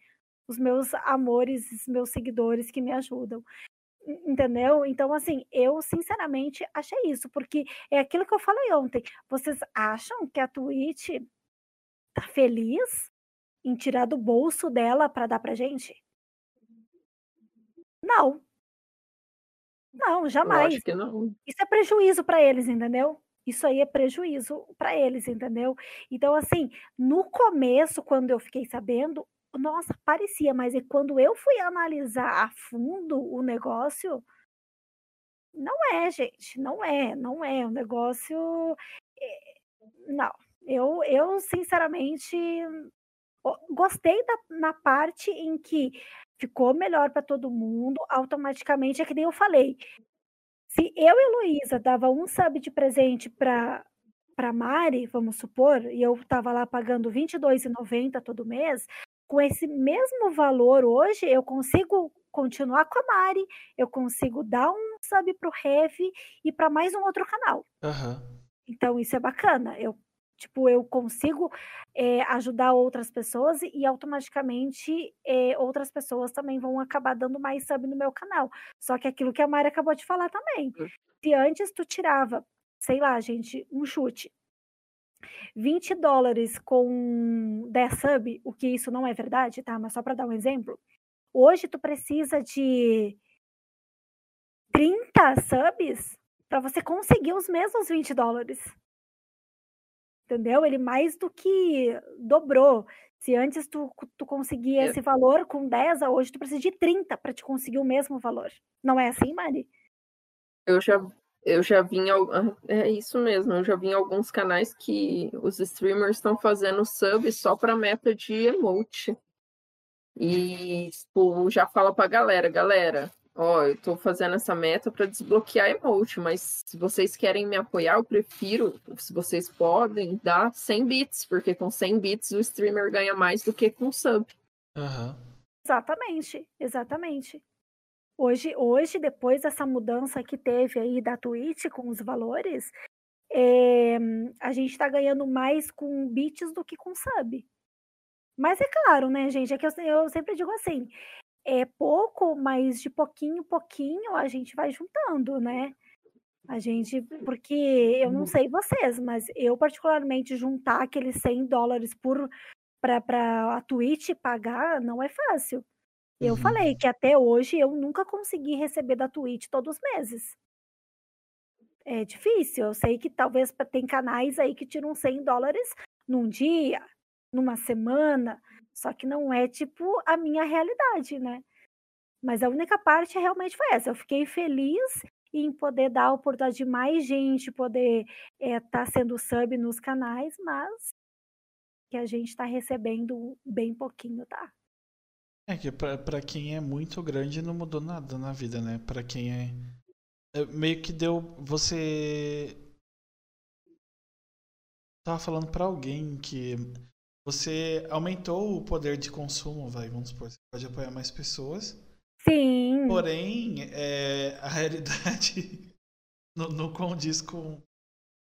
Os meus amores, os meus seguidores que me ajudam. Entendeu? Então, assim, eu sinceramente achei isso, porque é aquilo que eu falei ontem. Vocês acham que a Twitch tá feliz em tirar do bolso dela para dar pra gente? Não. Não, jamais. acho que não. Isso é prejuízo para eles, entendeu? Isso aí é prejuízo para eles, entendeu? Então, assim, no começo, quando eu fiquei sabendo, nossa, parecia, mas é quando eu fui analisar a fundo o negócio, não é, gente, não é, não é um negócio. Eh, não, eu, eu sinceramente gostei da, na parte em que ficou melhor para todo mundo, automaticamente, é que nem eu falei. Se eu e Luísa dava um sub de presente para para Mari, vamos supor, e eu estava lá pagando R$22,90 todo mês, com esse mesmo valor hoje, eu consigo continuar com a Mari, eu consigo dar um sub pro Rev e para mais um outro canal. Uhum. Então isso é bacana. Eu Tipo, eu consigo é, ajudar outras pessoas e automaticamente é, outras pessoas também vão acabar dando mais sub no meu canal. Só que aquilo que a Mari acabou de falar também. Hum. Se antes tu tirava, sei lá, gente, um chute, 20 dólares com 10 sub, o que isso não é verdade, tá? Mas só para dar um exemplo. Hoje tu precisa de 30 subs para você conseguir os mesmos 20 dólares. Entendeu? Ele mais do que dobrou. Se antes tu, tu conseguia é. esse valor com 10, hoje tu precisa de 30 para te conseguir o mesmo valor. Não é assim, Mari? Eu já eu já vi é isso mesmo, eu já vi em alguns canais que os streamers estão fazendo sub só para meta de emote. E tipo, já fala pra galera, galera, ó, eu tô fazendo essa meta para desbloquear emote, mas se vocês querem me apoiar, eu prefiro, se vocês podem, dar 100 bits, porque com 100 bits o streamer ganha mais do que com sub. Uhum. Exatamente, exatamente. Hoje, hoje, depois dessa mudança que teve aí da Twitch com os valores, é, a gente está ganhando mais com bits do que com sub. Mas é claro, né, gente? É que eu, eu sempre digo assim: é pouco, mas de pouquinho em pouquinho a gente vai juntando, né? A gente, porque eu não uhum. sei vocês, mas eu particularmente juntar aqueles 100 dólares por para a Twitch pagar não é fácil. Eu uhum. falei que até hoje eu nunca consegui receber da Twitch todos os meses. É difícil. Eu sei que talvez tem canais aí que tiram 100 dólares num dia, numa semana, só que não é tipo a minha realidade, né? Mas a única parte realmente foi essa. Eu fiquei feliz em poder dar a oportunidade de mais gente poder estar é, tá sendo sub nos canais, mas que a gente está recebendo bem pouquinho, tá? É que pra quem é muito grande não mudou nada na vida, né? Pra quem é. é meio que deu. Você. Tava falando pra alguém que você aumentou o poder de consumo, vai, vamos supor. Você pode apoiar mais pessoas. Sim. Porém, é, a realidade não, não condiz com.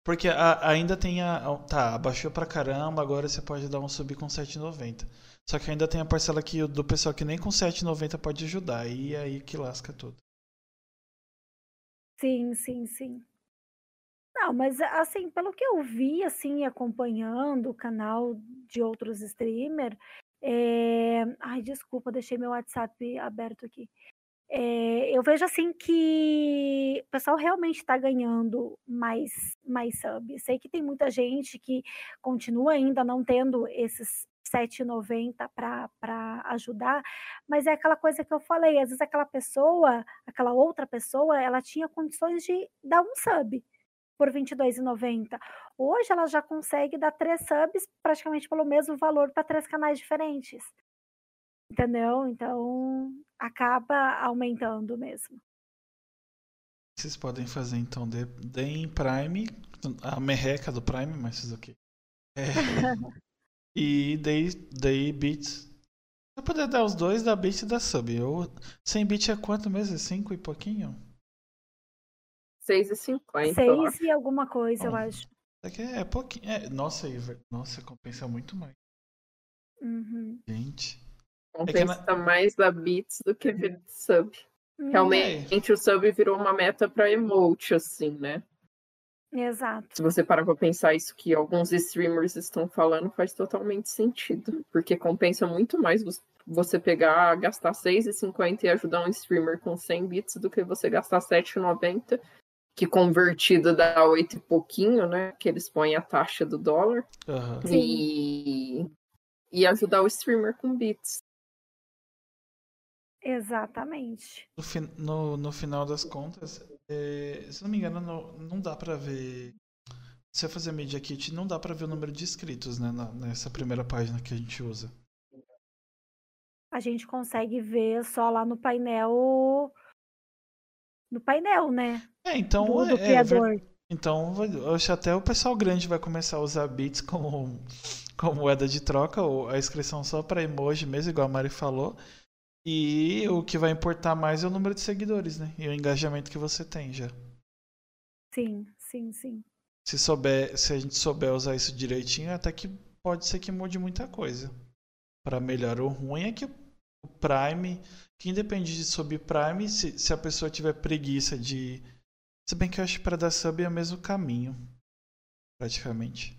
Porque a, ainda tem a. Tá, abaixou pra caramba, agora você pode dar um sub com 7,90. Só que ainda tem a parcela que, do pessoal que nem com 7,90 pode ajudar. E aí que lasca tudo. Sim, sim, sim. Não, mas assim, pelo que eu vi, assim, acompanhando o canal de outros streamers, é... ai, desculpa, deixei meu WhatsApp aberto aqui. É, eu vejo assim que o pessoal realmente está ganhando mais, mais sub. Sei que tem muita gente que continua ainda não tendo esses 7,90 para ajudar, mas é aquela coisa que eu falei, às vezes aquela pessoa, aquela outra pessoa, ela tinha condições de dar um sub por R$ 22,90. Hoje ela já consegue dar três subs praticamente pelo mesmo valor para três canais diferentes. Entendeu? Então acaba aumentando mesmo. Vocês podem fazer então, deem Prime, a merreca do Prime, mas isso aqui. É, E daí, daí bits. Eu puder dar os dois, dá bit e dá sub. Eu, 100 bits é quanto mesmo? 5 é e pouquinho? 6,50. 6 e alguma coisa, Bom, eu acho. Aqui é pouquinho. É, nossa, nossa, compensa muito mais. Uhum. Gente. Compensa é na... mais da bits do que sub. Uhum. Realmente é. o sub virou uma meta para emote, assim, né? Exato. Se você parar pra pensar isso que alguns streamers estão falando, faz totalmente sentido. Porque compensa muito mais você pegar, gastar R$6,50 e ajudar um streamer com 100 bits do que você gastar R$7,90, que convertido dá 8 e pouquinho, né? Que eles põem a taxa do dólar. Uhum. E... e ajudar o streamer com bits. Exatamente. No, no, no final das contas, é, se não me engano, não, não dá para ver. Se eu fazer Media Kit, não dá para ver o número de inscritos, né? Na, nessa primeira página que a gente usa. A gente consegue ver só lá no painel. No painel, né? É, então. Do, do é, criador. É, então, eu acho até o pessoal grande vai começar a usar bits como, como moeda de troca, ou a inscrição só para emoji mesmo, igual a Mari falou. E o que vai importar mais é o número de seguidores, né? E o engajamento que você tem já. Sim, sim, sim. Se, souber, se a gente souber usar isso direitinho, até que pode ser que mude muita coisa. Para melhor ou ruim é que o Prime, que independe de subir Prime, se, se a pessoa tiver preguiça de. Se bem que eu acho que para dar sub é o mesmo caminho, praticamente.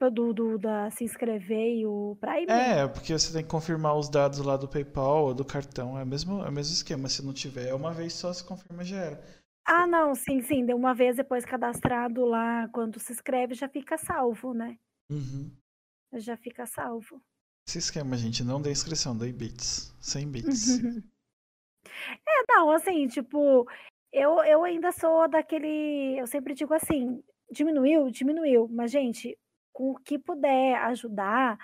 Do, do, da se inscrever e o Prime? É, porque você tem que confirmar os dados lá do PayPal ou do cartão. É o mesmo, é o mesmo esquema. Se não tiver, é uma vez só se confirma já era. Ah, não, sim, sim. De uma vez depois cadastrado lá, quando se inscreve, já fica salvo, né? Uhum. Já fica salvo. Esse esquema, gente, não dê inscrição, dê bits. 100 bits. é, não, assim, tipo, eu, eu ainda sou daquele. Eu sempre digo assim: diminuiu, diminuiu. Mas, gente, com o que puder ajudar,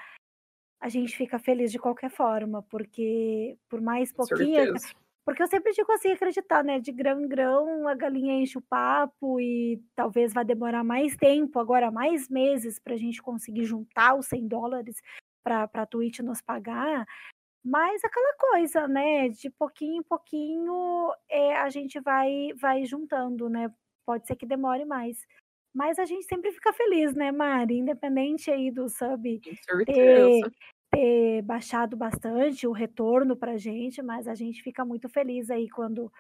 a gente fica feliz de qualquer forma, porque por mais pouquinho. Porque eu sempre digo assim, acreditar, né? De grão em grão, a galinha enche o papo e talvez vai demorar mais tempo, agora mais meses, para a gente conseguir juntar os 100 dólares para a Twitch nos pagar. Mas aquela coisa, né? De pouquinho em pouquinho é, a gente vai, vai juntando, né? Pode ser que demore mais. Mas a gente sempre fica feliz, né, Mari? Independente aí do sub ter, ter baixado bastante o retorno pra gente, mas a gente fica muito feliz aí quando o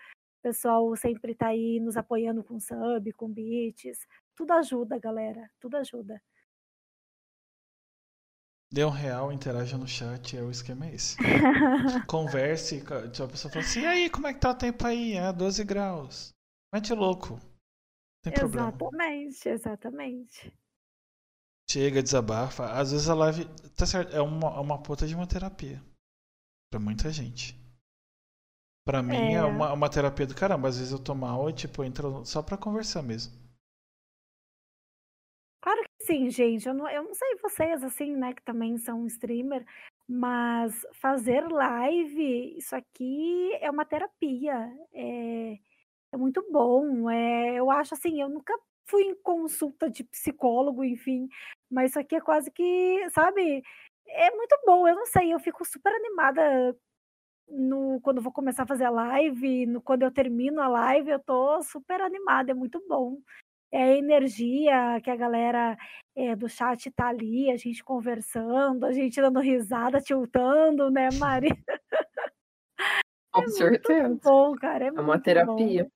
pessoal sempre tá aí nos apoiando com sub, com bits. Tudo ajuda, galera. Tudo ajuda. Dê um real, interaja no chat, é o esquema é esse. Converse, tipo, a pessoa fala assim, e aí, como é que tá o tempo aí? É 12 graus. Mete louco. Tem problema. Exatamente, exatamente. Chega, desabafa. Às vezes a live. Tá certo, é uma, é uma puta de uma terapia. Pra muita gente. Pra mim é, é uma, uma terapia do caramba. Às vezes eu tô mal e, tipo, entro só pra conversar mesmo. Claro que sim, gente. Eu não, eu não sei vocês, assim, né, que também são streamer, mas fazer live, isso aqui é uma terapia. É é muito bom. É, eu acho assim, eu nunca fui em consulta de psicólogo, enfim, mas isso aqui é quase que, sabe? É muito bom. Eu não sei, eu fico super animada no, quando vou começar a fazer a live, no, quando eu termino a live, eu tô super animada, é muito bom. É a energia que a galera é, do chat tá ali, a gente conversando, a gente dando risada, tiltando, né, Mari? Com é certeza. Muito bom, cara. É, é uma terapia. Bom.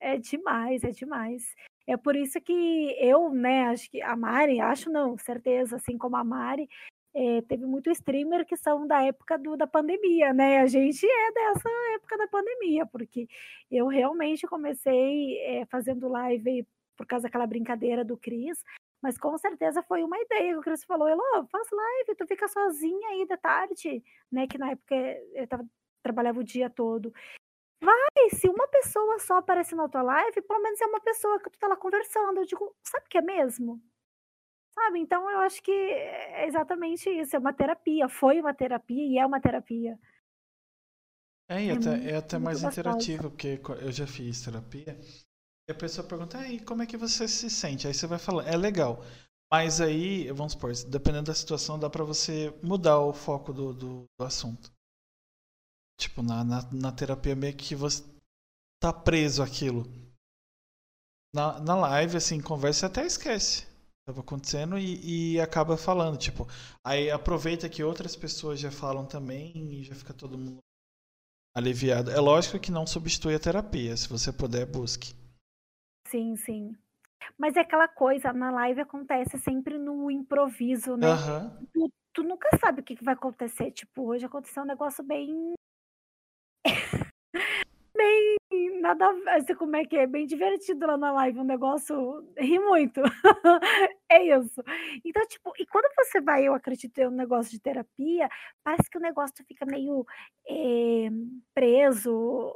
É demais, é demais. É por isso que eu, né, acho que a Mari, acho não, certeza, assim como a Mari, é, teve muito streamer que são da época do, da pandemia, né? A gente é dessa época da pandemia, porque eu realmente comecei é, fazendo live por causa daquela brincadeira do Cris, mas com certeza foi uma ideia que o Cris falou, Elô, faz live, tu fica sozinha aí da tarde, né? Que na época eu tava, trabalhava o dia todo. Vai, se uma pessoa só aparecer na tua live, pelo menos é uma pessoa que tu tá lá conversando. Eu digo, sabe o que é mesmo? Sabe? Então eu acho que é exatamente isso. É uma terapia. Foi uma terapia e é uma terapia. É, e é até, muito, é até mais interativo, porque eu já fiz terapia. E a pessoa pergunta, aí, como é que você se sente? Aí você vai falar, é legal. Mas aí, vamos supor, dependendo da situação, dá para você mudar o foco do, do, do assunto. Tipo, na, na, na terapia meio que você tá preso aquilo. Na, na live, assim, conversa até esquece. Tava acontecendo e, e acaba falando, tipo. Aí aproveita que outras pessoas já falam também e já fica todo mundo aliviado. É lógico que não substitui a terapia. Se você puder, busque. Sim, sim. Mas é aquela coisa, na live acontece sempre no improviso, né? Uhum. Tu, tu, nunca sabe o que, que vai acontecer. Tipo, hoje aconteceu um negócio bem bem nada assim, como é que é? Bem divertido lá na live, um negócio ri muito. é isso. Então, tipo, e quando você vai, eu acredito, em um negócio de terapia, parece que o negócio fica meio é, preso.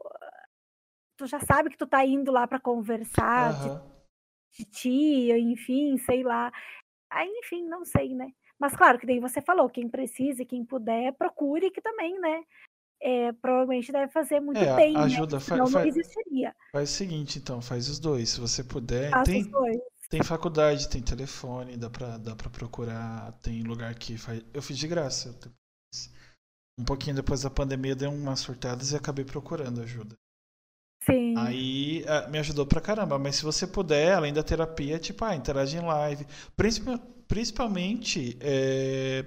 Tu já sabe que tu tá indo lá para conversar uhum. de, de tia, enfim, sei lá. Aí, enfim, não sei, né? Mas claro que daí você falou, quem precisa e quem puder, procure que também, né? é, provavelmente deve fazer muito é, bem, ajuda, né? Senão não existiria. Faz o seguinte, então, faz os dois, se você puder. Faz tem, os dois. tem faculdade, tem telefone, dá pra, dá pra procurar, tem lugar que faz. Eu fiz de graça. Um pouquinho depois da pandemia deu umas surtadas e acabei procurando ajuda. Sim. Aí uh, me ajudou pra caramba. Mas se você puder, além da terapia, tipo, ah, interage em live. Principal, principalmente. É...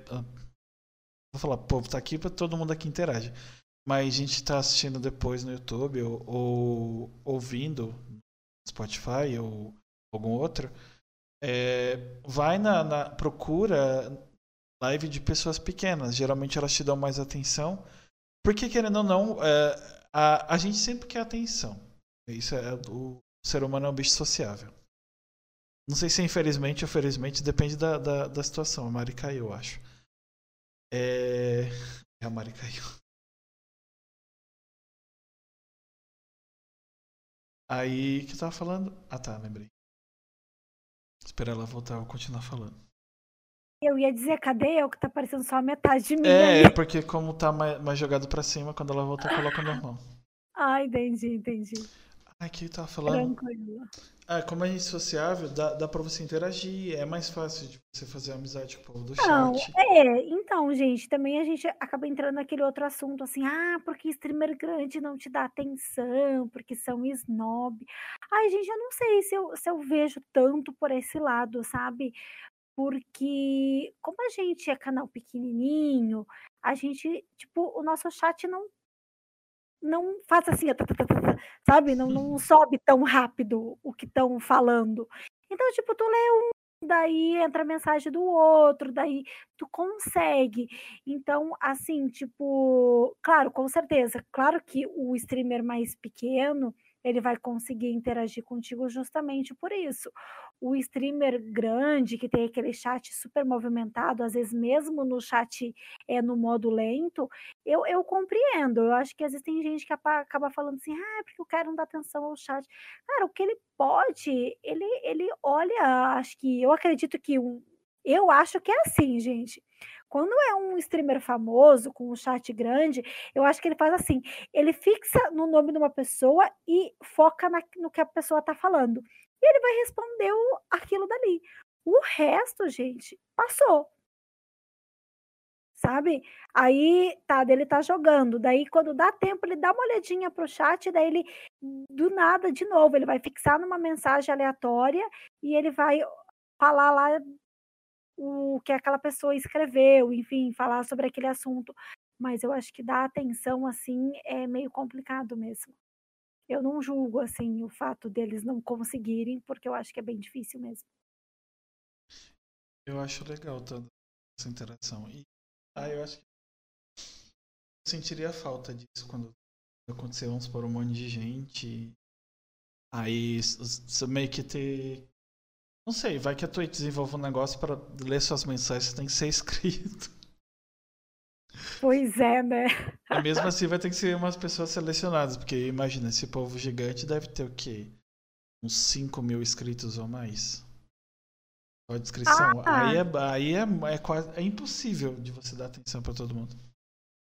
Vou falar, povo tá aqui pra todo mundo aqui interage. Mas a gente tá assistindo depois no YouTube ou, ou ouvindo Spotify ou algum outro. É, vai na, na, procura live de pessoas pequenas. Geralmente elas te dão mais atenção. Porque, querendo ou não, é, a, a gente sempre quer atenção. Isso é o, ser humano é um bicho sociável. Não sei se infelizmente ou felizmente, depende da, da, da situação. A Mari caiu, eu acho. É... A Mari caiu. Aí, que eu tava falando? Ah tá, lembrei. Espera ela voltar, eu vou continuar falando. Eu ia dizer, cadê eu que tá parecendo só a metade de mim? É, é porque como tá mais, mais jogado pra cima, quando ela voltar, coloca normal. Ah, entendi, entendi. Que tava falando. Tranquilo. Ah, como é sociável, dá, dá pra você interagir, é mais fácil de você fazer amizade com o povo do Não, chat. é, então, gente, também a gente acaba entrando naquele outro assunto, assim, ah, porque streamer grande não te dá atenção, porque são snob. Ai, gente, eu não sei se eu, se eu vejo tanto por esse lado, sabe? Porque como a gente é canal pequenininho, a gente, tipo, o nosso chat não não faz assim, sabe? Não, não sobe tão rápido o que estão falando. Então, tipo, tu lê um, daí entra a mensagem do outro, daí tu consegue. Então, assim, tipo, claro, com certeza, claro que o streamer mais pequeno, ele vai conseguir interagir contigo justamente por isso. O streamer grande, que tem aquele chat super movimentado, às vezes mesmo no chat é no modo lento, eu, eu compreendo. Eu acho que às vezes tem gente que acaba falando assim, ah, é porque eu quero não dar atenção ao chat. Cara, o que ele pode, ele, ele olha, acho que, eu acredito que um, eu acho que é assim, gente. Quando é um streamer famoso, com um chat grande, eu acho que ele faz assim: ele fixa no nome de uma pessoa e foca na, no que a pessoa está falando. E ele vai responder o, aquilo dali. O resto, gente, passou. Sabe? Aí, tá, dele tá jogando. Daí, quando dá tempo, ele dá uma olhadinha pro chat, daí ele, do nada, de novo, ele vai fixar numa mensagem aleatória e ele vai falar lá o que aquela pessoa escreveu, enfim, falar sobre aquele assunto. Mas eu acho que dar atenção assim é meio complicado mesmo. Eu não julgo assim o fato deles não conseguirem, porque eu acho que é bem difícil mesmo. Eu acho legal toda essa interação. E ah, eu acho que eu sentiria falta disso quando acontecer, vamos um monte de gente. Aí meio que ter não sei, vai que a Twitch desenvolve um negócio para ler suas mensagens, você tem que ser inscrito. Pois é, né? E mesmo assim vai ter que ser umas pessoas selecionadas, porque imagina, esse povo gigante deve ter o quê? Uns 5 mil inscritos ou mais. Só a descrição. Ah, tá. Aí, é, aí é, é, quase, é impossível de você dar atenção para todo mundo.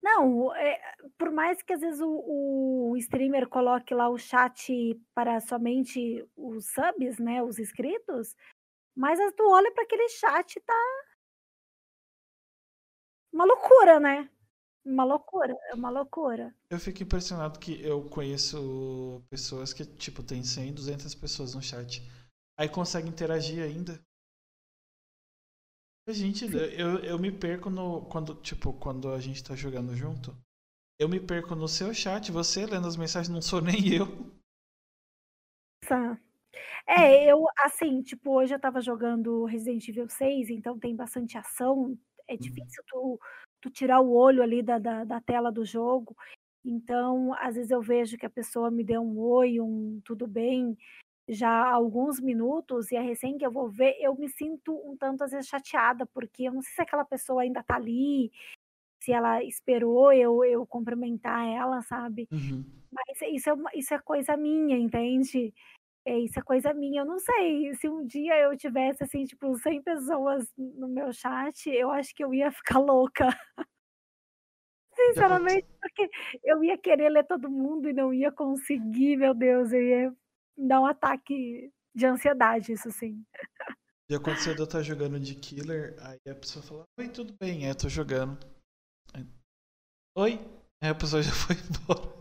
Não, é, por mais que às vezes o, o streamer coloque lá o chat para somente os subs, né, os inscritos, mas as tu olha para aquele chat tá uma loucura, né? Uma loucura, é uma loucura. Eu fico impressionado que eu conheço pessoas que, tipo, tem 100, 200 pessoas no chat. Aí consegue interagir ainda. Gente, eu, eu me perco no. Quando, tipo, quando a gente tá jogando junto. Eu me perco no seu chat, você lendo as mensagens, não sou nem eu. É, eu, assim, tipo, hoje eu tava jogando Resident Evil 6, então tem bastante ação. É uhum. difícil tu, tu tirar o olho ali da, da, da tela do jogo. Então, às vezes eu vejo que a pessoa me deu um oi, um tudo bem, já há alguns minutos, e é recém que eu vou ver, eu me sinto um tanto às vezes chateada, porque eu não sei se aquela pessoa ainda tá ali, se ela esperou eu, eu cumprimentar ela, sabe? Uhum. Mas isso é, isso é coisa minha, entende? É, isso é coisa minha. Eu não sei se um dia eu tivesse, assim, tipo, 100 pessoas no meu chat, eu acho que eu ia ficar louca. Sinceramente, porque eu ia querer ler todo mundo e não ia conseguir, meu Deus, eu ia dar um ataque de ansiedade, isso sim. Já aconteceu de eu estar jogando de killer, aí a pessoa fala, oi, tudo bem, é, tô jogando. Oi? Aí a pessoa já foi embora.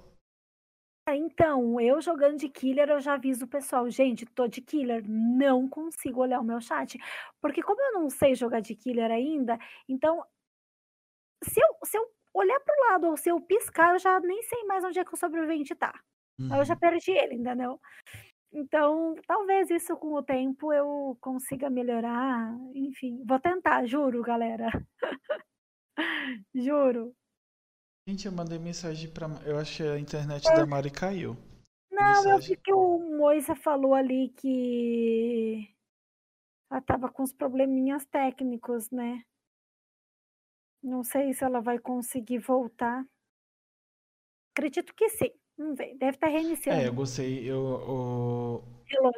Ah, então, eu jogando de killer, eu já aviso o pessoal, gente, tô de killer, não consigo olhar o meu chat. Porque como eu não sei jogar de killer ainda, então se eu, se eu olhar pro lado ou se eu piscar, eu já nem sei mais onde é que o sobrevivente tá. Aí eu já Uhum. perdi ele, entendeu? Então, talvez isso com o tempo eu consiga melhorar. Enfim, vou tentar, juro, galera. Juro. Gente, eu mandei mensagem pra. Eu que a internet da Mari caiu. Não, eu Mensagem. vi que o Moisa falou ali que ela tava com os probleminhas técnicos, né? Não sei se ela vai conseguir voltar. Acredito que sim. Vamos ver. Deve estar É, eu reiniciando. gostei. Eu, o Hello,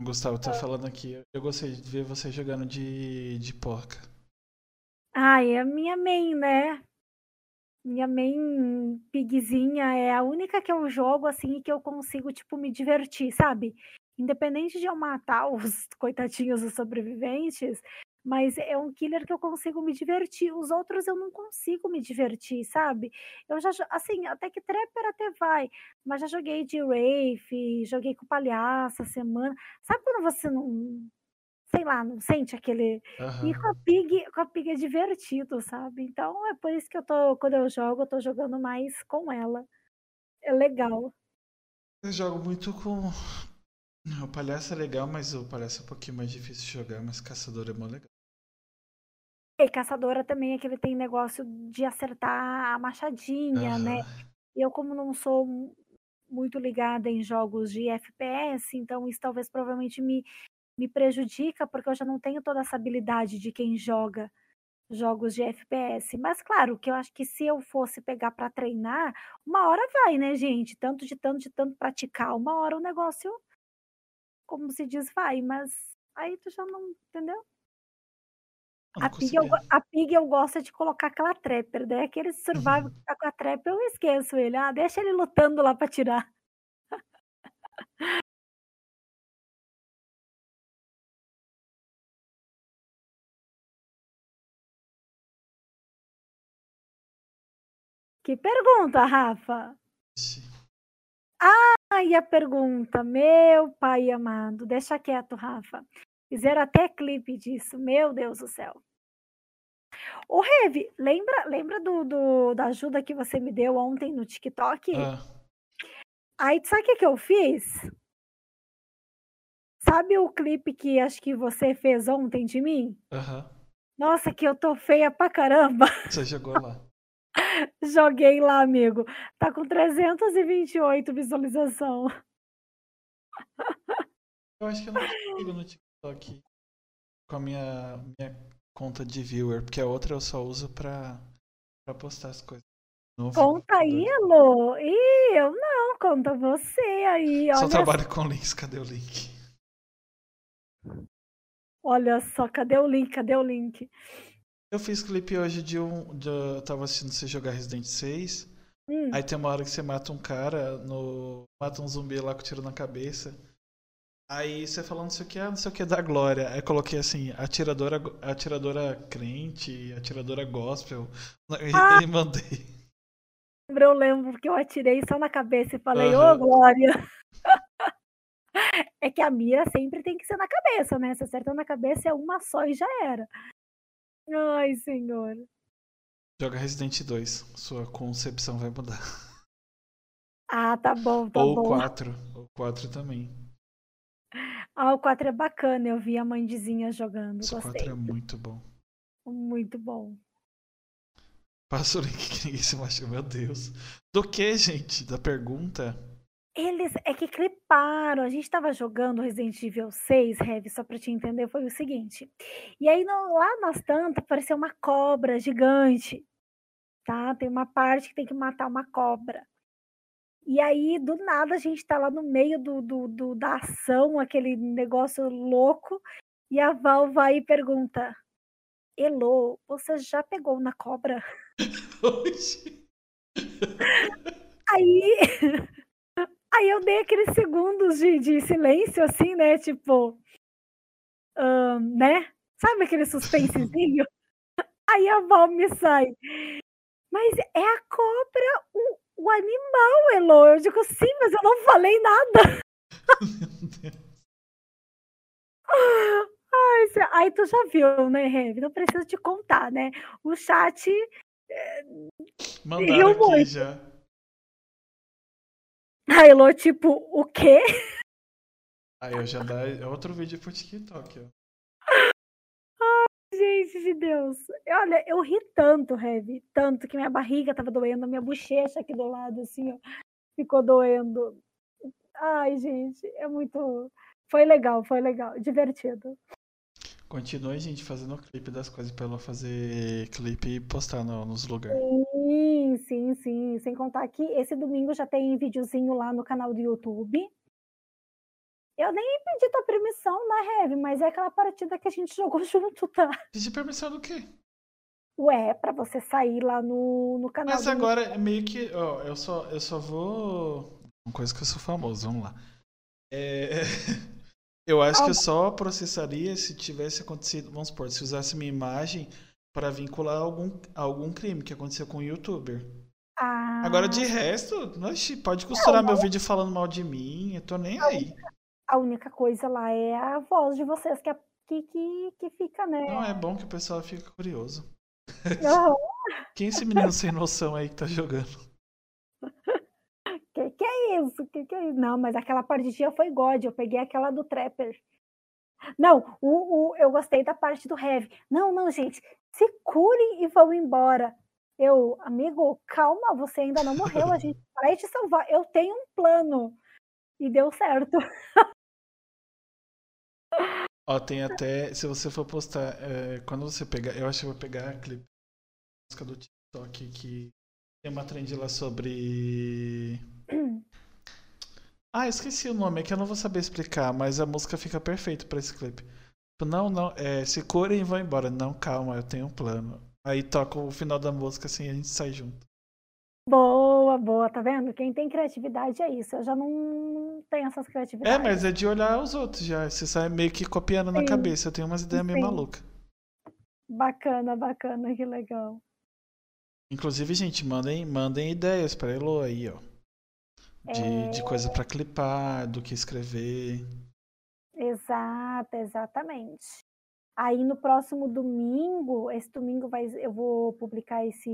Gustavo tá falando aqui. Eu gostei de ver você jogando de, de porca. Ai, é a minha main, né? Minha main pigzinha é a única que eu jogo assim e que eu consigo, tipo, me divertir, sabe? Independente de eu matar os coitadinhos dos sobreviventes, mas é um killer que eu consigo me divertir. Os outros eu não consigo me divertir, sabe? Eu já, assim, até que Trapper até vai, mas já joguei de Wraith, joguei com palhaço essa semana. Sabe quando você não, sei lá, não sente aquele e Aham. com a Pig, com a Pig é divertido, sabe? Então é por isso que eu tô, quando eu jogo, eu tô jogando mais com ela. É legal. Eu jogo muito com. O palhaço é legal, mas o palhaço é um pouquinho mais difícil de jogar, mas caçador é mó legal. E caçadora também é que ele tem negócio de acertar a machadinha, né? Aham. Eu, como não sou mu- muito ligada em jogos de FPS, então isso talvez provavelmente me, me prejudica, porque eu já não tenho toda essa habilidade de quem joga jogos de FPS. Mas claro, que eu acho que se eu fosse pegar para treinar, uma hora vai, né, gente? Tanto de tanto de tanto praticar, uma hora o negócio, como se diz, vai, mas aí tu já não, entendeu? Eu não A pig, eu, a pig eu gosto de colocar aquela trapper, daí aquele survival Uhum. que tá com a trapper, eu esqueço ele. Ah, deixa ele lutando lá pra tirar. Que pergunta, Rafa? Ixi. Ai, a pergunta, meu pai amado. Deixa quieto, Rafa. Fizeram até clipe disso, meu Deus do céu. Ô, Rev, lembra, lembra do, do- da ajuda que você me deu ontem no TikTok? Ah, Aí, sabe o que, que eu fiz? Sabe o clipe que acho que você fez ontem de mim? aham. Nossa, que eu tô feia pra caramba. Você jogou lá. Joguei lá, amigo. Tá com 328 visualização. Eu acho que eu não consigo no TikTok com a minha, minha conta de viewer, porque a outra eu só uso pra, pra postar as coisas. No Conta aí. Elô. Ih, eu não, conta você aí. Só trabalho com links, cadê o link? olha só, cadê o link? Cadê o link? Eu fiz clipe hoje de um. De, eu tava assistindo você jogar Resident 6. Hum, Aí tem uma hora que você mata um cara no. Mata um zumbi lá com tiro na cabeça. Aí você falando não sei o que, ah, não sei o que da glória. Aí coloquei assim, atiradora, atiradora crente, atiradora gospel. Ah! e mandei. eu lembro que eu atirei só na cabeça e falei, ô Aham. Glória. É que a mira sempre tem que ser na cabeça, né? Se acertar na cabeça é uma só e já era. Ai, senhor. Joga Resident 2. Sua concepção vai mudar. Ah, tá bom, tá Ou bom. 4. O 4 também. Ah, o 4 é bacana, eu vi a mandizinha jogando, Esse 4 gostei. é muito bom. Muito bom. Passa o link que ninguém se machuca. Meu Deus. Do que, gente? Da pergunta? Eles é que cliparam. A gente tava jogando Resident Evil 6, Rev, só pra te entender, foi o seguinte. E aí no- lá nas tantas apareceu uma cobra gigante, tá? Tem uma parte que tem que matar uma cobra. E aí, do nada, a gente tá lá no meio do, do- do- da ação, aquele negócio louco, e a Val vai e pergunta: Elô, você já pegou na cobra? Aí, aí eu dei aqueles segundos de, de silêncio, assim, né? Tipo, né? Sabe aquele suspensezinho? Aí a Val me sai. Mas é a cobra, o, o animal, Elo. Eu digo, sim, mas eu não falei nada. Meu Deus. Ai, aí tu já viu, né, Rev? Não preciso te contar, né? O chat. É, Mandaram aqui muito. já. A Elo, tipo, o quê? Aí eu já dá é outro vídeo pro TikTok, ó. Ai, gente de Deus. Olha, eu ri tanto, Rev, tanto que minha barriga tava doendo, minha bochecha aqui do lado, assim, ó, ficou doendo. Ai, gente, é muito. Foi legal, foi legal, divertido. Continue, gente, fazendo clipe das coisas pra ela fazer clipe e postar no, nos lugares. Sim, sim, sim. Sem contar que esse domingo já tem videozinho lá no canal do YouTube. Eu nem pedi tua permissão na né, Heavy, mas é aquela partida que a gente jogou junto, tá? Pedi permissão do quê? Ué, pra você sair lá no, no canal. Mas agora é meio que. Ó, eu só, eu só vou. Uma coisa que eu sou famoso, vamos lá. É. Eu acho que eu só processaria se tivesse acontecido, vamos supor, se usasse minha imagem para vincular algum, algum crime que aconteceu com o um youtuber. Ah. Agora, de resto, oxe, pode costurar não, meu vídeo falando mal de mim, eu tô nem a aí. Única, a única coisa lá é a voz de vocês que, é, que, que, que fica, né? Não, é bom que o pessoal fica curioso. Uhum. Quem é esse menino sem noção aí que tá jogando? É isso? Que que é isso? Não, mas aquela partidinha foi God. Eu peguei aquela do Trapper. Não, o, o, eu gostei da parte do Heavy. Não, não, gente. Se curem e vão embora. Eu, amigo, calma, você ainda não morreu. A gente vai te salvar. Eu tenho um plano. E deu certo. Ó, tem até. Se você for postar. É, quando você pegar. Eu acho que eu vou pegar a clipe música do TikTok que tem uma trend lá sobre ah, esqueci o nome, é que eu não vou saber explicar, mas a música fica perfeita para esse clipe. Tipo, não, não, é, se curem e vão embora. Não, calma, eu tenho um plano. Aí toca o final da música assim e a gente sai junto. Boa, boa, tá vendo? Quem tem criatividade é isso. Eu já não tenho essas criatividades. É, mas é de olhar os outros já. Você sai meio que copiando Sim. na cabeça. Eu tenho umas ideias Sim. meio malucas. Bacana, bacana, que legal. Inclusive, gente, mandem, mandem ideias pra Elo aí, ó. De, é... de coisa para clipar, do que escrever. Exato, exatamente. Aí no próximo domingo, esse domingo vai, eu vou publicar esse,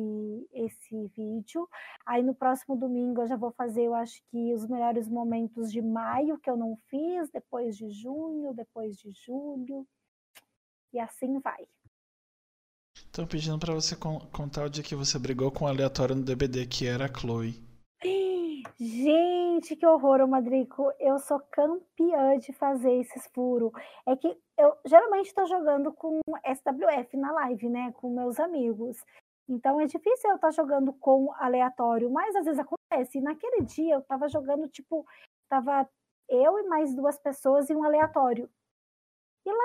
esse vídeo. Aí no próximo domingo eu já vou fazer, eu acho que os melhores momentos de maio que eu não fiz, depois de junho, depois de julho. E assim vai. Estão pedindo para você contar o dia que você brigou com o aleatório no DBD, que era a Chloe. Gente, que horror, Madrico. Eu sou campeã de fazer esses furos. É que eu geralmente estou jogando com SWF na live, né? Com meus amigos. Então é difícil eu estar tá jogando com aleatório, mas às vezes acontece. Naquele dia eu estava jogando, tipo, tava eu e mais duas pessoas e um aleatório. E lá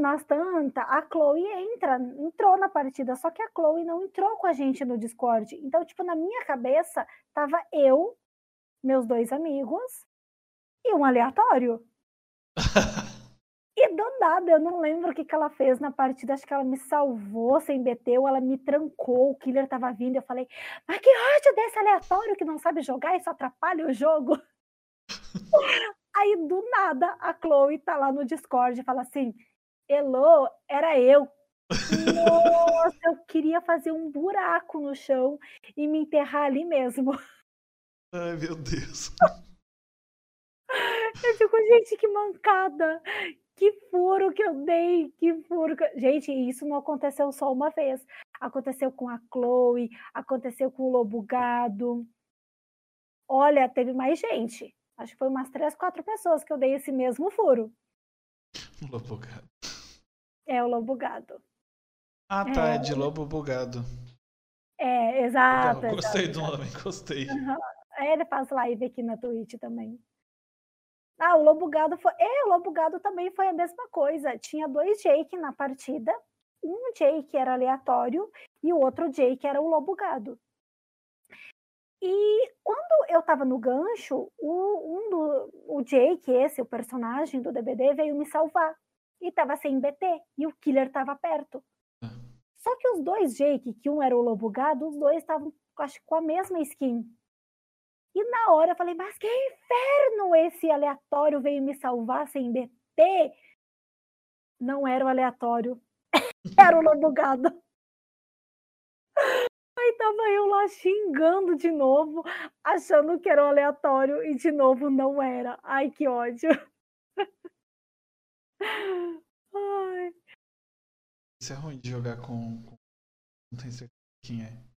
nas tantas, a Chloe entra, entrou na partida, só que a Chloe não entrou com a gente no Discord. Então, tipo, na minha cabeça, tava eu, meus dois amigos e um aleatório. e do nada, eu não lembro o que, que ela fez na partida. Acho que ela me salvou sem BT ou ela me trancou. O killer tava vindo. Eu falei, mas que ódio desse aleatório que não sabe jogar e só atrapalha o jogo. Aí do nada a Chloe tá lá no Discord e fala assim: Elo, era eu. Nossa, eu queria fazer um buraco no chão e me enterrar ali mesmo. Ai, meu Deus. Eu fico, gente, que mancada. Que furo que eu dei, que furo. Que... Gente, isso não aconteceu só uma vez. Aconteceu com a Chloe, aconteceu com o Lobo Gado. Olha, teve mais gente. Acho que foi umas três, quatro pessoas que eu dei esse mesmo furo. Lobo Gado. É o Lobo Gado. Ah, tá. É, é de Lobo Bugado. É, exato. Legal, gostei exato. do nome, gostei. Uhum. Ele faz live aqui na Twitch também. Ah, o Lobo Gado foi. É, o Lobo Gado também foi a mesma coisa. Tinha dois Jake na partida. Um Jake era aleatório e o outro Jake era o Lobo Gado. E quando eu tava no gancho, o, um do, o Jake, esse, o personagem do DBD, veio me salvar. E tava sem BT. E o killer tava perto. É. Só que os dois Jake, que um era o Lobo Gado, os dois estavam, acho com a mesma skin. E na hora eu falei, mas que inferno! Esse aleatório veio me salvar sem BT. Não era o aleatório, era o lobugado. Aí tava eu lá xingando de novo, achando que era o aleatório e de novo não era. Ai, que ódio. Ai. Isso é ruim de jogar com. Não tenho certeza quem é.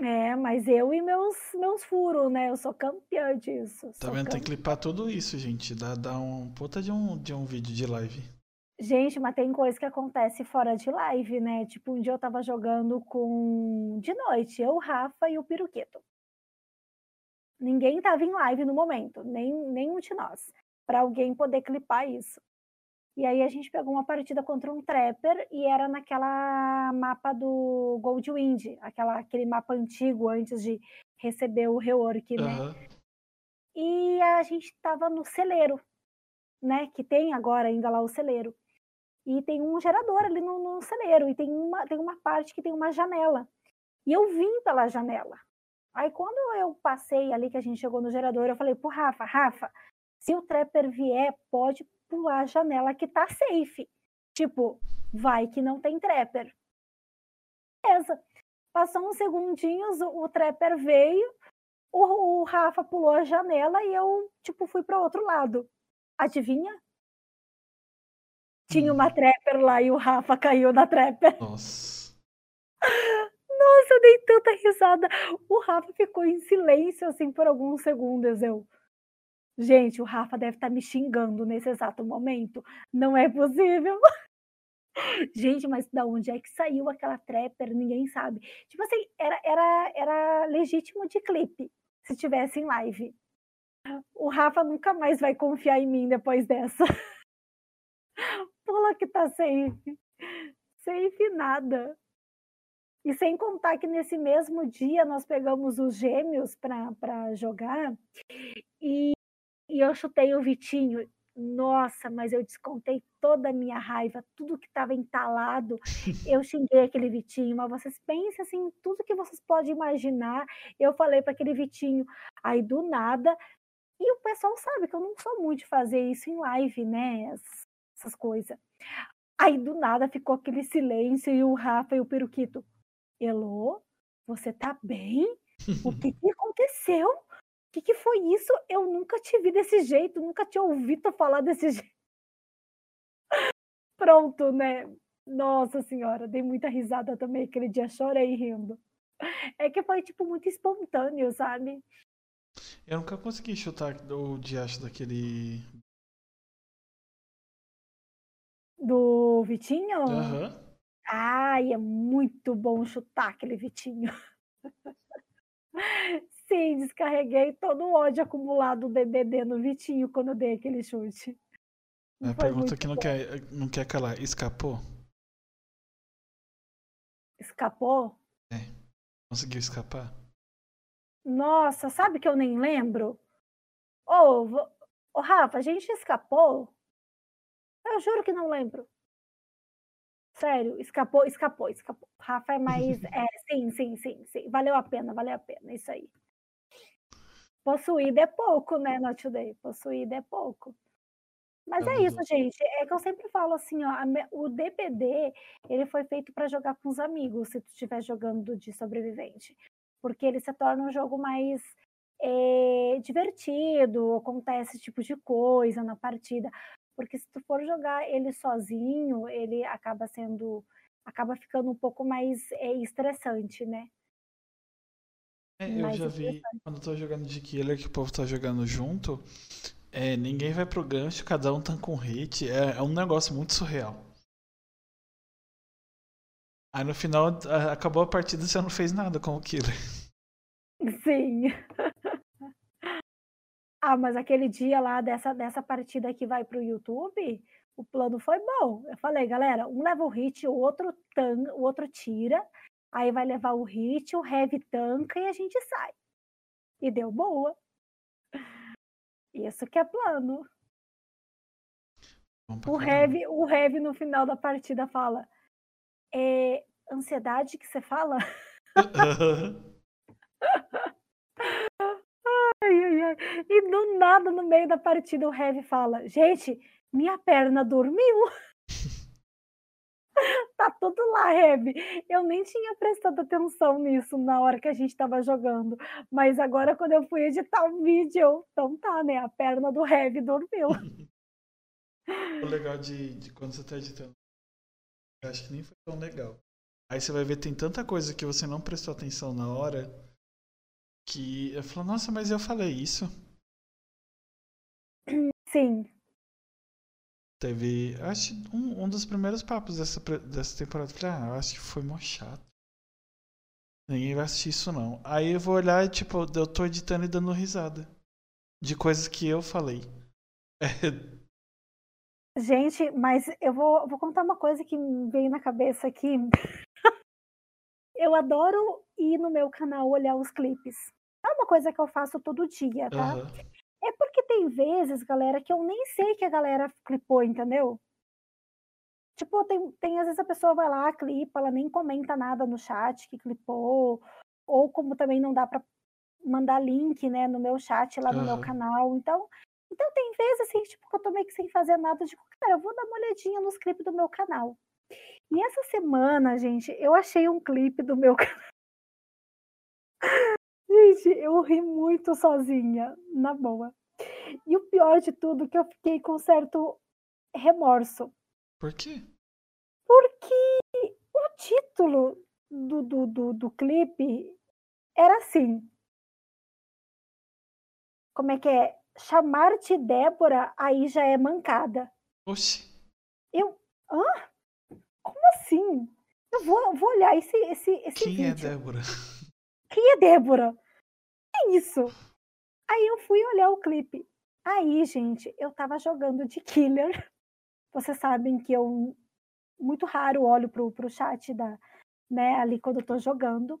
É, mas eu e meus, meus furos, né? Eu sou campeã disso. Tá vendo? Tem campeã. que clipar tudo isso, gente. Dá, dá um puta de um, de um vídeo de live. Gente, mas tem coisa que acontece fora de live, né? Tipo, um dia eu tava jogando com. De noite, eu, o Rafa e o Piruquito. Ninguém tava em live no momento, nem nenhum de nós, para alguém poder clipar isso. E aí a gente pegou uma partida contra um trapper e era naquela mapa do Goldwind, aquela, aquele mapa antigo antes de receber o rework, né? Aham. E a gente tava no celeiro, né? Que tem agora ainda lá o celeiro. E tem um gerador ali no, no celeiro. E tem uma, tem uma parte que tem uma janela. E eu vim pela janela. Aí quando eu passei ali, que a gente chegou no gerador, eu falei pro Rafa, Rafa, se o trapper vier, pode pular a janela que tá safe. Tipo, vai que não tem trapper. Beleza. Passou uns segundinhos, o, o trapper veio, o, o Rafa pulou a janela e eu, tipo, fui para outro lado. Adivinha? Tinha uma trapper lá e o Rafa caiu na trapper. Nossa. Nossa, eu dei tanta risada. O Rafa ficou em silêncio, assim, por alguns segundos. Eu, gente, o Rafa deve estar me xingando nesse exato momento. Não é possível. Gente, mas da onde é que saiu aquela trapper? Ninguém sabe. Tipo assim, era, era, era legítimo de clipe, se tivesse em live. O Rafa nunca mais vai confiar em mim depois dessa. Pula que tá safe. Safe nada. E sem contar que nesse mesmo dia nós pegamos os gêmeos para jogar e, e eu chutei o Vitinho. Nossa, mas eu descontei toda a minha raiva, tudo que estava entalado. Eu xinguei aquele Vitinho, mas vocês pensem assim, tudo que vocês podem imaginar. Eu falei para aquele Vitinho, aí do nada. E o pessoal sabe que eu não sou muito de fazer isso em live, né? Essas, coisas. Aí do nada ficou aquele silêncio e o Rafa e o Peruquito. Elô, você tá bem? O que, que aconteceu? Que, que foi isso? Eu nunca te vi desse jeito, nunca te ouvi falar desse jeito. Pronto, né? Nossa senhora, dei muita risada também aquele dia, chorei rindo. É que foi, tipo, muito espontâneo, sabe? Eu nunca consegui chutar o diacho daquele. Do Vitinho? Aham. Ai, é muito bom chutar aquele Vitinho. Sim, descarreguei todo o ódio acumulado do DBD no Vitinho quando eu dei aquele chute. A Foi pergunta que não bom. quer, não quer calar. Escapou? Escapou? Conseguiu escapar? Nossa, sabe que eu nem lembro? Ô, vo- ô, Rafa, a gente escapou? Eu juro que não lembro. Sério, escapou, escapou, escapou. Rafa é mais. É, sim, sim, sim, sim. Valeu a pena, valeu a pena, isso aí. Possuída é pouco, né, Not Today? Possuída é pouco. Mas É é isso, gente. É que eu sempre falo assim, ó, o DBD, ele foi feito para jogar com os amigos, se tu estiver jogando de sobrevivente. Porque ele se torna um jogo mais eh, divertido, acontece esse tipo de coisa na partida. Porque se tu for jogar ele sozinho, ele acaba sendo, acaba ficando um pouco mais eh, estressante, né? É, eu já vi quando eu tô jogando de killer que o povo tá jogando junto. É, ninguém vai pro gancho, cada um tá com hit. É, é um negócio muito surreal. Aí no final a- acabou a partida e você não fez nada com o killer. Sim. Ah, mas aquele dia lá dessa, dessa partida que vai pro YouTube, o plano foi bom. Eu falei, galera, um leva o hit, o outro tan, o outro tira, aí vai levar o hit, o heavy tanca e a gente sai. E deu boa. Isso que é plano. O heavy, o heavy no final da partida fala: é ansiedade que você fala? ai. E do nada, no meio da partida, o Heavy fala: Gente, minha perna dormiu. Tá tudo lá, Heavy. Eu nem tinha prestado atenção nisso na hora que a gente tava jogando. Mas agora, quando eu fui editar o vídeo, então tá, né? A perna do Heavy dormiu. O legal de, de quando você tá editando, eu acho que nem foi tão legal. Aí você vai ver, tem tanta coisa que você não prestou atenção na hora que eu falo, nossa, mas eu falei isso. Sim. Teve, acho, um, um dos primeiros papos dessa, dessa temporada. Eu falei, ah, eu acho que foi mó chato. Ninguém vai assistir isso não. Aí eu vou olhar e, tipo, eu tô editando e dando risada. De coisas que eu falei. É, Gente, mas eu vou, vou contar uma coisa que me veio na cabeça aqui. eu adoro ir no meu canal olhar os clipes. É uma coisa que eu faço todo dia, tá? aham. É porque tem vezes, galera, que eu nem sei que a galera clipou, entendeu? Tipo, tem, tem às vezes a pessoa vai lá, clipa, ela nem comenta nada no chat que clipou, ou como também não dá pra mandar link, né, no meu chat lá no meu Aham. canal. Então, então tem vezes assim, tipo, que eu tô meio que sem fazer nada, digo, cara, eu vou dar uma olhadinha nos clipes do meu canal. E essa semana, gente, eu achei um clipe do meu canal. Gente, eu ri muito sozinha, na boa. E o pior de tudo, é que eu fiquei com certo remorso. Por quê? Porque o título do, do, do, do clipe era assim. Como é que é? Chamar-te Débora, aí já é mancada. Oxi. Eu. Hã? Como assim? Eu vou, vou olhar esse, esse, esse Quem é vídeo. Débora? Quem é Débora? Que isso? Aí eu fui olhar o clipe. Aí, gente, eu tava jogando de killer. Vocês sabem que eu muito raro olho pro, pro chat da, né, ali quando eu tô jogando.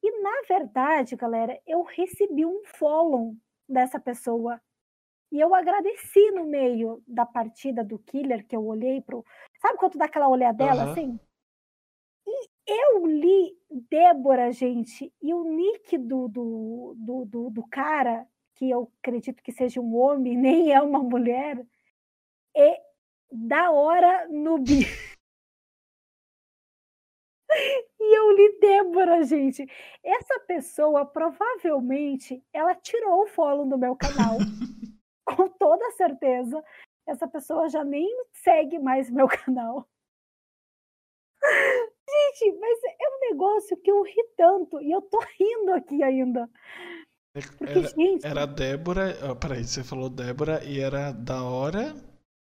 E na verdade, galera, eu recebi um follow dessa pessoa. E eu agradeci no meio da partida do killer que eu olhei pro. Sabe quando dá aquela olhadela Aham. assim? E eu li Débora, gente, e o nick do, do, do, do, do cara, que eu acredito que seja um homem, nem é uma mulher, é da hora Nubi. E eu li Débora, gente. Essa pessoa provavelmente ela tirou o follow do meu canal. com toda certeza. Essa pessoa já nem segue mais meu canal. Gente, mas é um negócio que eu ri tanto e eu tô rindo aqui ainda. Porque, Era, gente, era Débora. ó, peraí, você falou Débora e era da hora.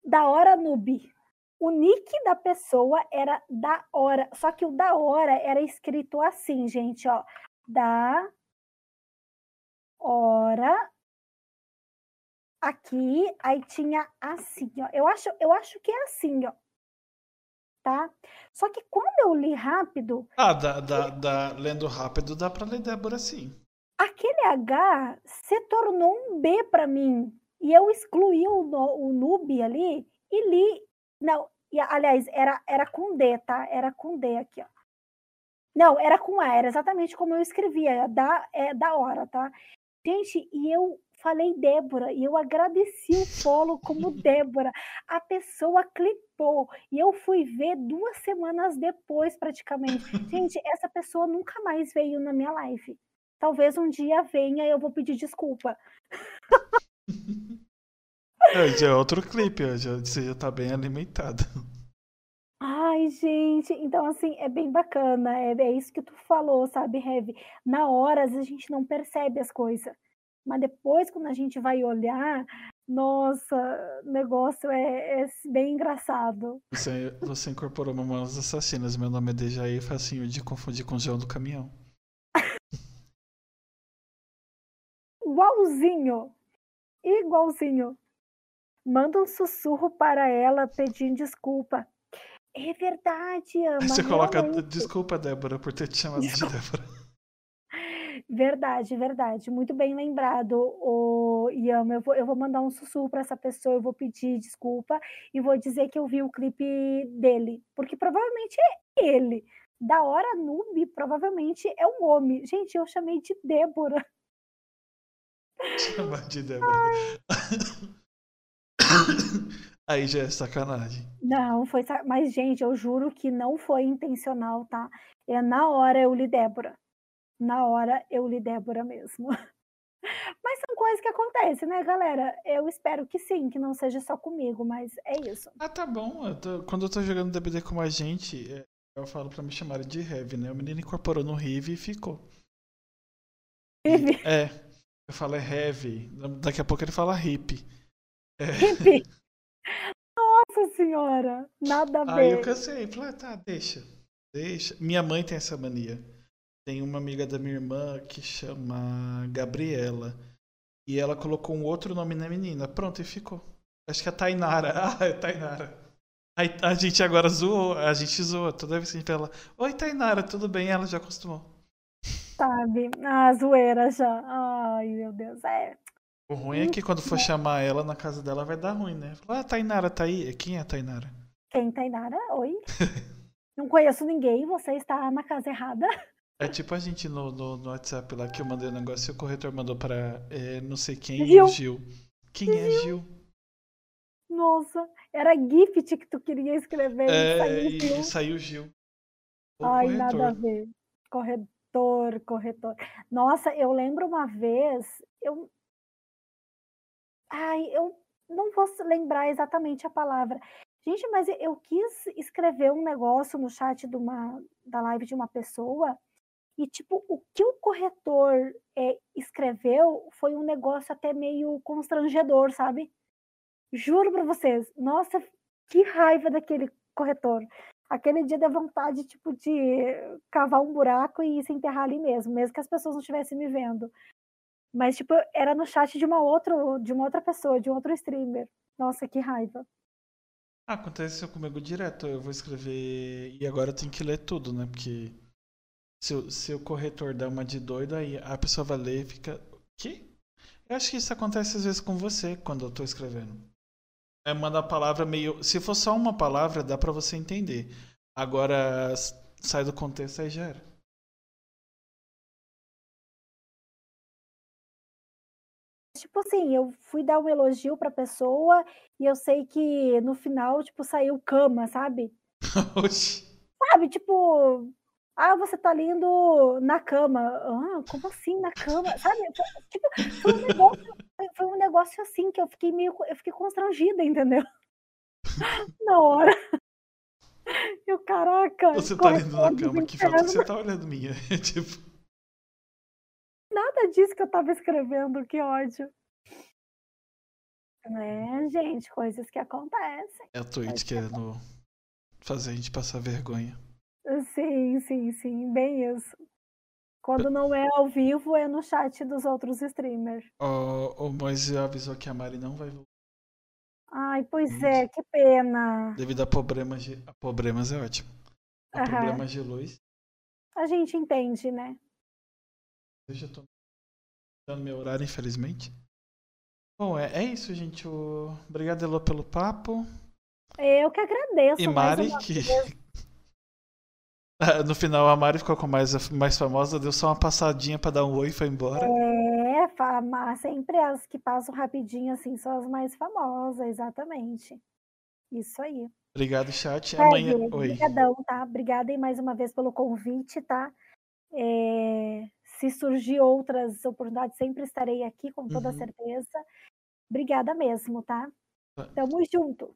da hora noob. O nick da pessoa era da hora, só que o da hora era escrito assim, gente, ó. Da hora aqui, aí tinha assim, ó. Eu acho, eu acho que é assim, ó. Tá? Só que quando eu li rápido, Ah, da, da, da- lendo rápido dá pra ler Débora sim. Aquele H se tornou um B para mim. E eu excluí o, no- o noob ali e li. Não, e, aliás, era, era com D, tá? Era com D aqui, ó. Não, era com A, era exatamente como eu escrevia, da, é da hora, tá? Gente, e eu falei Débora, e eu agradeci o follow como Débora. A pessoa clipou, e eu fui ver duas semanas depois, praticamente. Gente, essa pessoa nunca mais veio na minha live. Talvez um dia venha e eu vou pedir desculpa. É, já é outro clipe, já, você já tá bem alimentado. Ai, gente, então assim, é bem bacana, é, é isso que tu falou, sabe, Heavy? Na hora, às vezes a gente não percebe as coisas, mas depois, quando a gente vai olhar, nossa, o negócio é, é bem engraçado. Você, você incorporou Mamonas Assassinas. Meu nome é Dejaí, facinho de confundir com o João do Caminhão. Igualzinho, igualzinho. Manda um sussurro para ela pedindo desculpa. É verdade, ama. você coloca, realmente. desculpa, Débora, por ter te chamado Desculpa. de Débora. Verdade, verdade. Muito bem lembrado, o Yama. Eu vou, eu vou mandar um sussurro para essa pessoa, eu vou pedir desculpa e vou dizer que eu vi o clipe dele, porque provavelmente é ele. Da hora noob, provavelmente é um homem. Gente, eu chamei de Débora. Chamar de Débora. Aí já é sacanagem. Não, foi. sa- Mas, gente, eu juro que não foi intencional, tá? É na hora eu li Débora. Na hora eu li Débora mesmo. Mas são coisas que acontecem, né, galera? Eu espero que sim, que não seja só comigo, mas é isso. Ah, tá bom. eu tô- quando eu tô jogando DBD com mais gente, é, eu falo pra me chamarem de Heavy, né? O menino incorporou no Rive e ficou. Vive. É. Eu falo é Heavy. Daqui a pouco ele fala Hip. É. Hippie. Nossa senhora, nada a Aí eu ver. cansei. Falei, ah, tá, deixa. Deixa. Minha mãe tem essa mania. Tem uma amiga da minha irmã que chama Gabriela. E ela colocou um outro nome na menina. Pronto, e ficou. Acho que é Tainara. Ah, é Tainara. Aí a gente agora zoou, a gente zoa. Toda vez que a gente fala, oi Tainara, tudo bem? Ela já acostumou. Sabe? A zoeira já. Ai, meu Deus. É. O ruim é que quando for chamar ela na casa dela vai dar ruim, né? Fala, ah, Tainara tá aí. Quem é a Tainara? Quem Tainara? Oi. Não conheço ninguém, você está na casa errada. É tipo a gente no, no, no WhatsApp lá que eu mandei o negócio e o corretor mandou pra é, não sei quem e Gil. o Gil. Quem é Gil? Nossa, era gift que tu queria escrever e É, saiu e, Gil. e saiu Gil. Ai, corretor. nada a ver. Corretor, corretor. Nossa, eu lembro uma vez, eu. Ai, eu não vou lembrar exatamente a palavra. Gente, mas eu quis escrever um negócio no chat de uma, da live de uma pessoa e, tipo, o que o corretor é, escreveu foi um negócio até meio constrangedor, sabe? Juro pra vocês. Nossa, que raiva daquele corretor. Aquele dia deu vontade, tipo, de cavar um buraco e se enterrar ali mesmo, mesmo que as pessoas não estivessem me vendo. Mas, tipo, era no chat de uma outra, de uma outra pessoa, de um outro streamer. Nossa, que raiva. Aconteceu comigo direto. Eu vou escrever. E agora eu tenho que ler tudo, né? Porque se, se o corretor dá uma de doido, aí a pessoa vai ler e fica. Que? Eu acho que isso acontece às vezes com você quando eu tô escrevendo. É manda a palavra meio. Se for só uma palavra, dá pra você entender. Agora sai do contexto aí já era. Tipo assim, eu fui dar um elogio pra pessoa e eu sei que no final, tipo, saiu cama, sabe? Oxi. Sabe, tipo, ah, você tá lindo na cama. Ah, como assim na cama? Sabe? Tipo, foi um negócio, foi um negócio assim que eu fiquei meio, eu fiquei constrangida, entendeu? Na hora. Eu, caraca. Você tá lindo na cama, que falta você tá olhando minha. tipo. Nada disso que eu tava escrevendo, que ódio. É, gente, coisas que acontecem. É a Twitch querendo fazer a gente passar vergonha. Sim, sim, sim, bem isso. Quando não é ao vivo, é no chat dos outros streamers. O, o Moisés avisou que a Mari não vai voltar Ai, pois é, que pena. devido a problemas de. A problemas é ótimo. A Aham. problemas de luz. A gente entende, né? Eu já tô dando meu horário, infelizmente. Bom, é, é isso, gente. O... Obrigado, Elô, pelo papo. Eu que agradeço E Mari, que. vez. No final, a Mari ficou com mais, mais famosa, deu só uma passadinha pra dar um oi e foi embora. É, fama, sempre as que passam rapidinho assim são as mais famosas, exatamente. Isso aí. Obrigado, chat. Amanhã. Fred, Oi. Obrigadão, tá? Obrigada aí mais uma vez pelo convite, tá? É, se surgir outras oportunidades, sempre estarei aqui, com toda Uhum. certeza. Obrigada mesmo, tá? Tá. Tamo junto.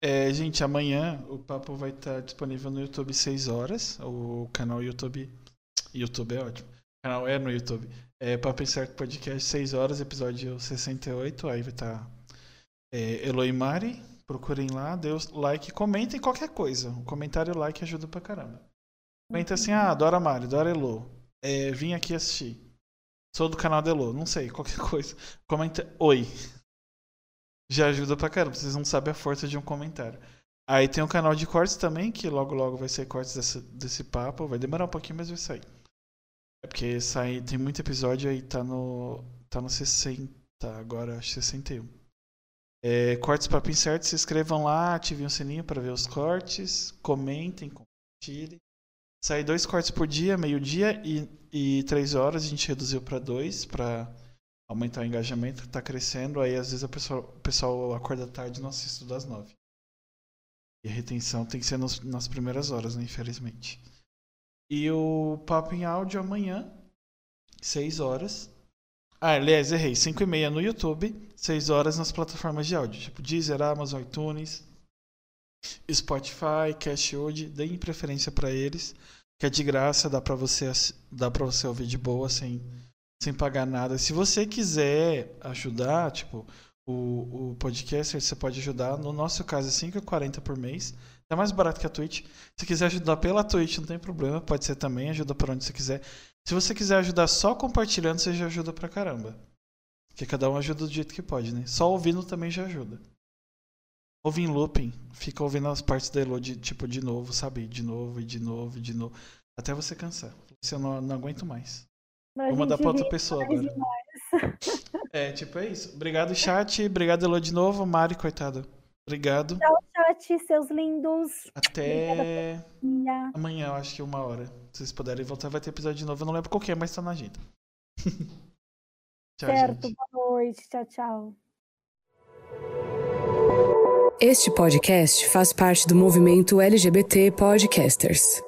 É, gente, amanhã o papo vai estar disponível no YouTube 6 horas. O canal YouTube. YouTube é ótimo. O canal é no YouTube. É Papo Incerto Podcast 6 horas, episódio 68. Aí vai estar é, Elo e Mari. Procurem lá, dê o like, comentem qualquer coisa. O comentário e o like ajuda pra caramba. Comenta assim, ah, adoro a Mari, adoro a Elo. É, vim aqui assistir. Sou do canal da Elo, não sei, qualquer coisa. Comenta oi. Já ajuda pra caramba, vocês não sabem a força de um comentário. Aí tem um canal de cortes também, que logo logo vai sair cortes desse, desse papo. Vai demorar um pouquinho, mas vai sair. É porque sai, tem muito episódio aí, tá no. tá no 60, agora acho que 61. É, cortes Papo Incerto, se inscrevam lá, ativem o sininho para ver os cortes, comentem, compartilhem. Sai dois cortes por dia, meio-dia e, e três horas. A gente reduziu para dois, para aumentar o engajamento, tá crescendo, aí às vezes a pessoa, o pessoal acorda tarde e não assiste das nove. E a retenção tem que ser nos, nas primeiras horas, né, infelizmente. E o papo em áudio amanhã, 6 horas. Ah, aliás, errei. 5 e meia no YouTube, 6 horas nas plataformas de áudio, tipo Deezer, Amazon, iTunes, Spotify, Cashwood. Deem preferência para eles, que é de graça, dá para você, dá você ouvir de boa, sem, sem pagar nada. Se você quiser ajudar, tipo, o, o podcast, você pode ajudar. No nosso caso, é 5,40 por mês. É mais barato que a Twitch. Se quiser ajudar pela Twitch, não tem problema. Pode ser também, ajuda por onde você quiser. Se você quiser ajudar só compartilhando, você já ajuda pra caramba. Porque cada um ajuda do jeito que pode, né? Só ouvindo também já ajuda. Ouve em looping. Fica ouvindo as partes da Elo de, tipo, de novo, sabe? De novo, e de novo, e de novo. Até você cansar. Se eu não, não aguento mais. Vou mandar pra outra pessoa agora. É, tipo, é isso. Obrigado, chat. Obrigado, Elo, de novo. Mari, coitada. Obrigado. Tchau, chat, seus lindos. Até amanhã, eu acho que uma hora. Se vocês puderem voltar, vai ter episódio de novo. Eu não lembro qual que é, mas tá na agenda. tchau, certo, gente. boa noite. Tchau, tchau. Este podcast faz parte do movimento LGBT Podcasters.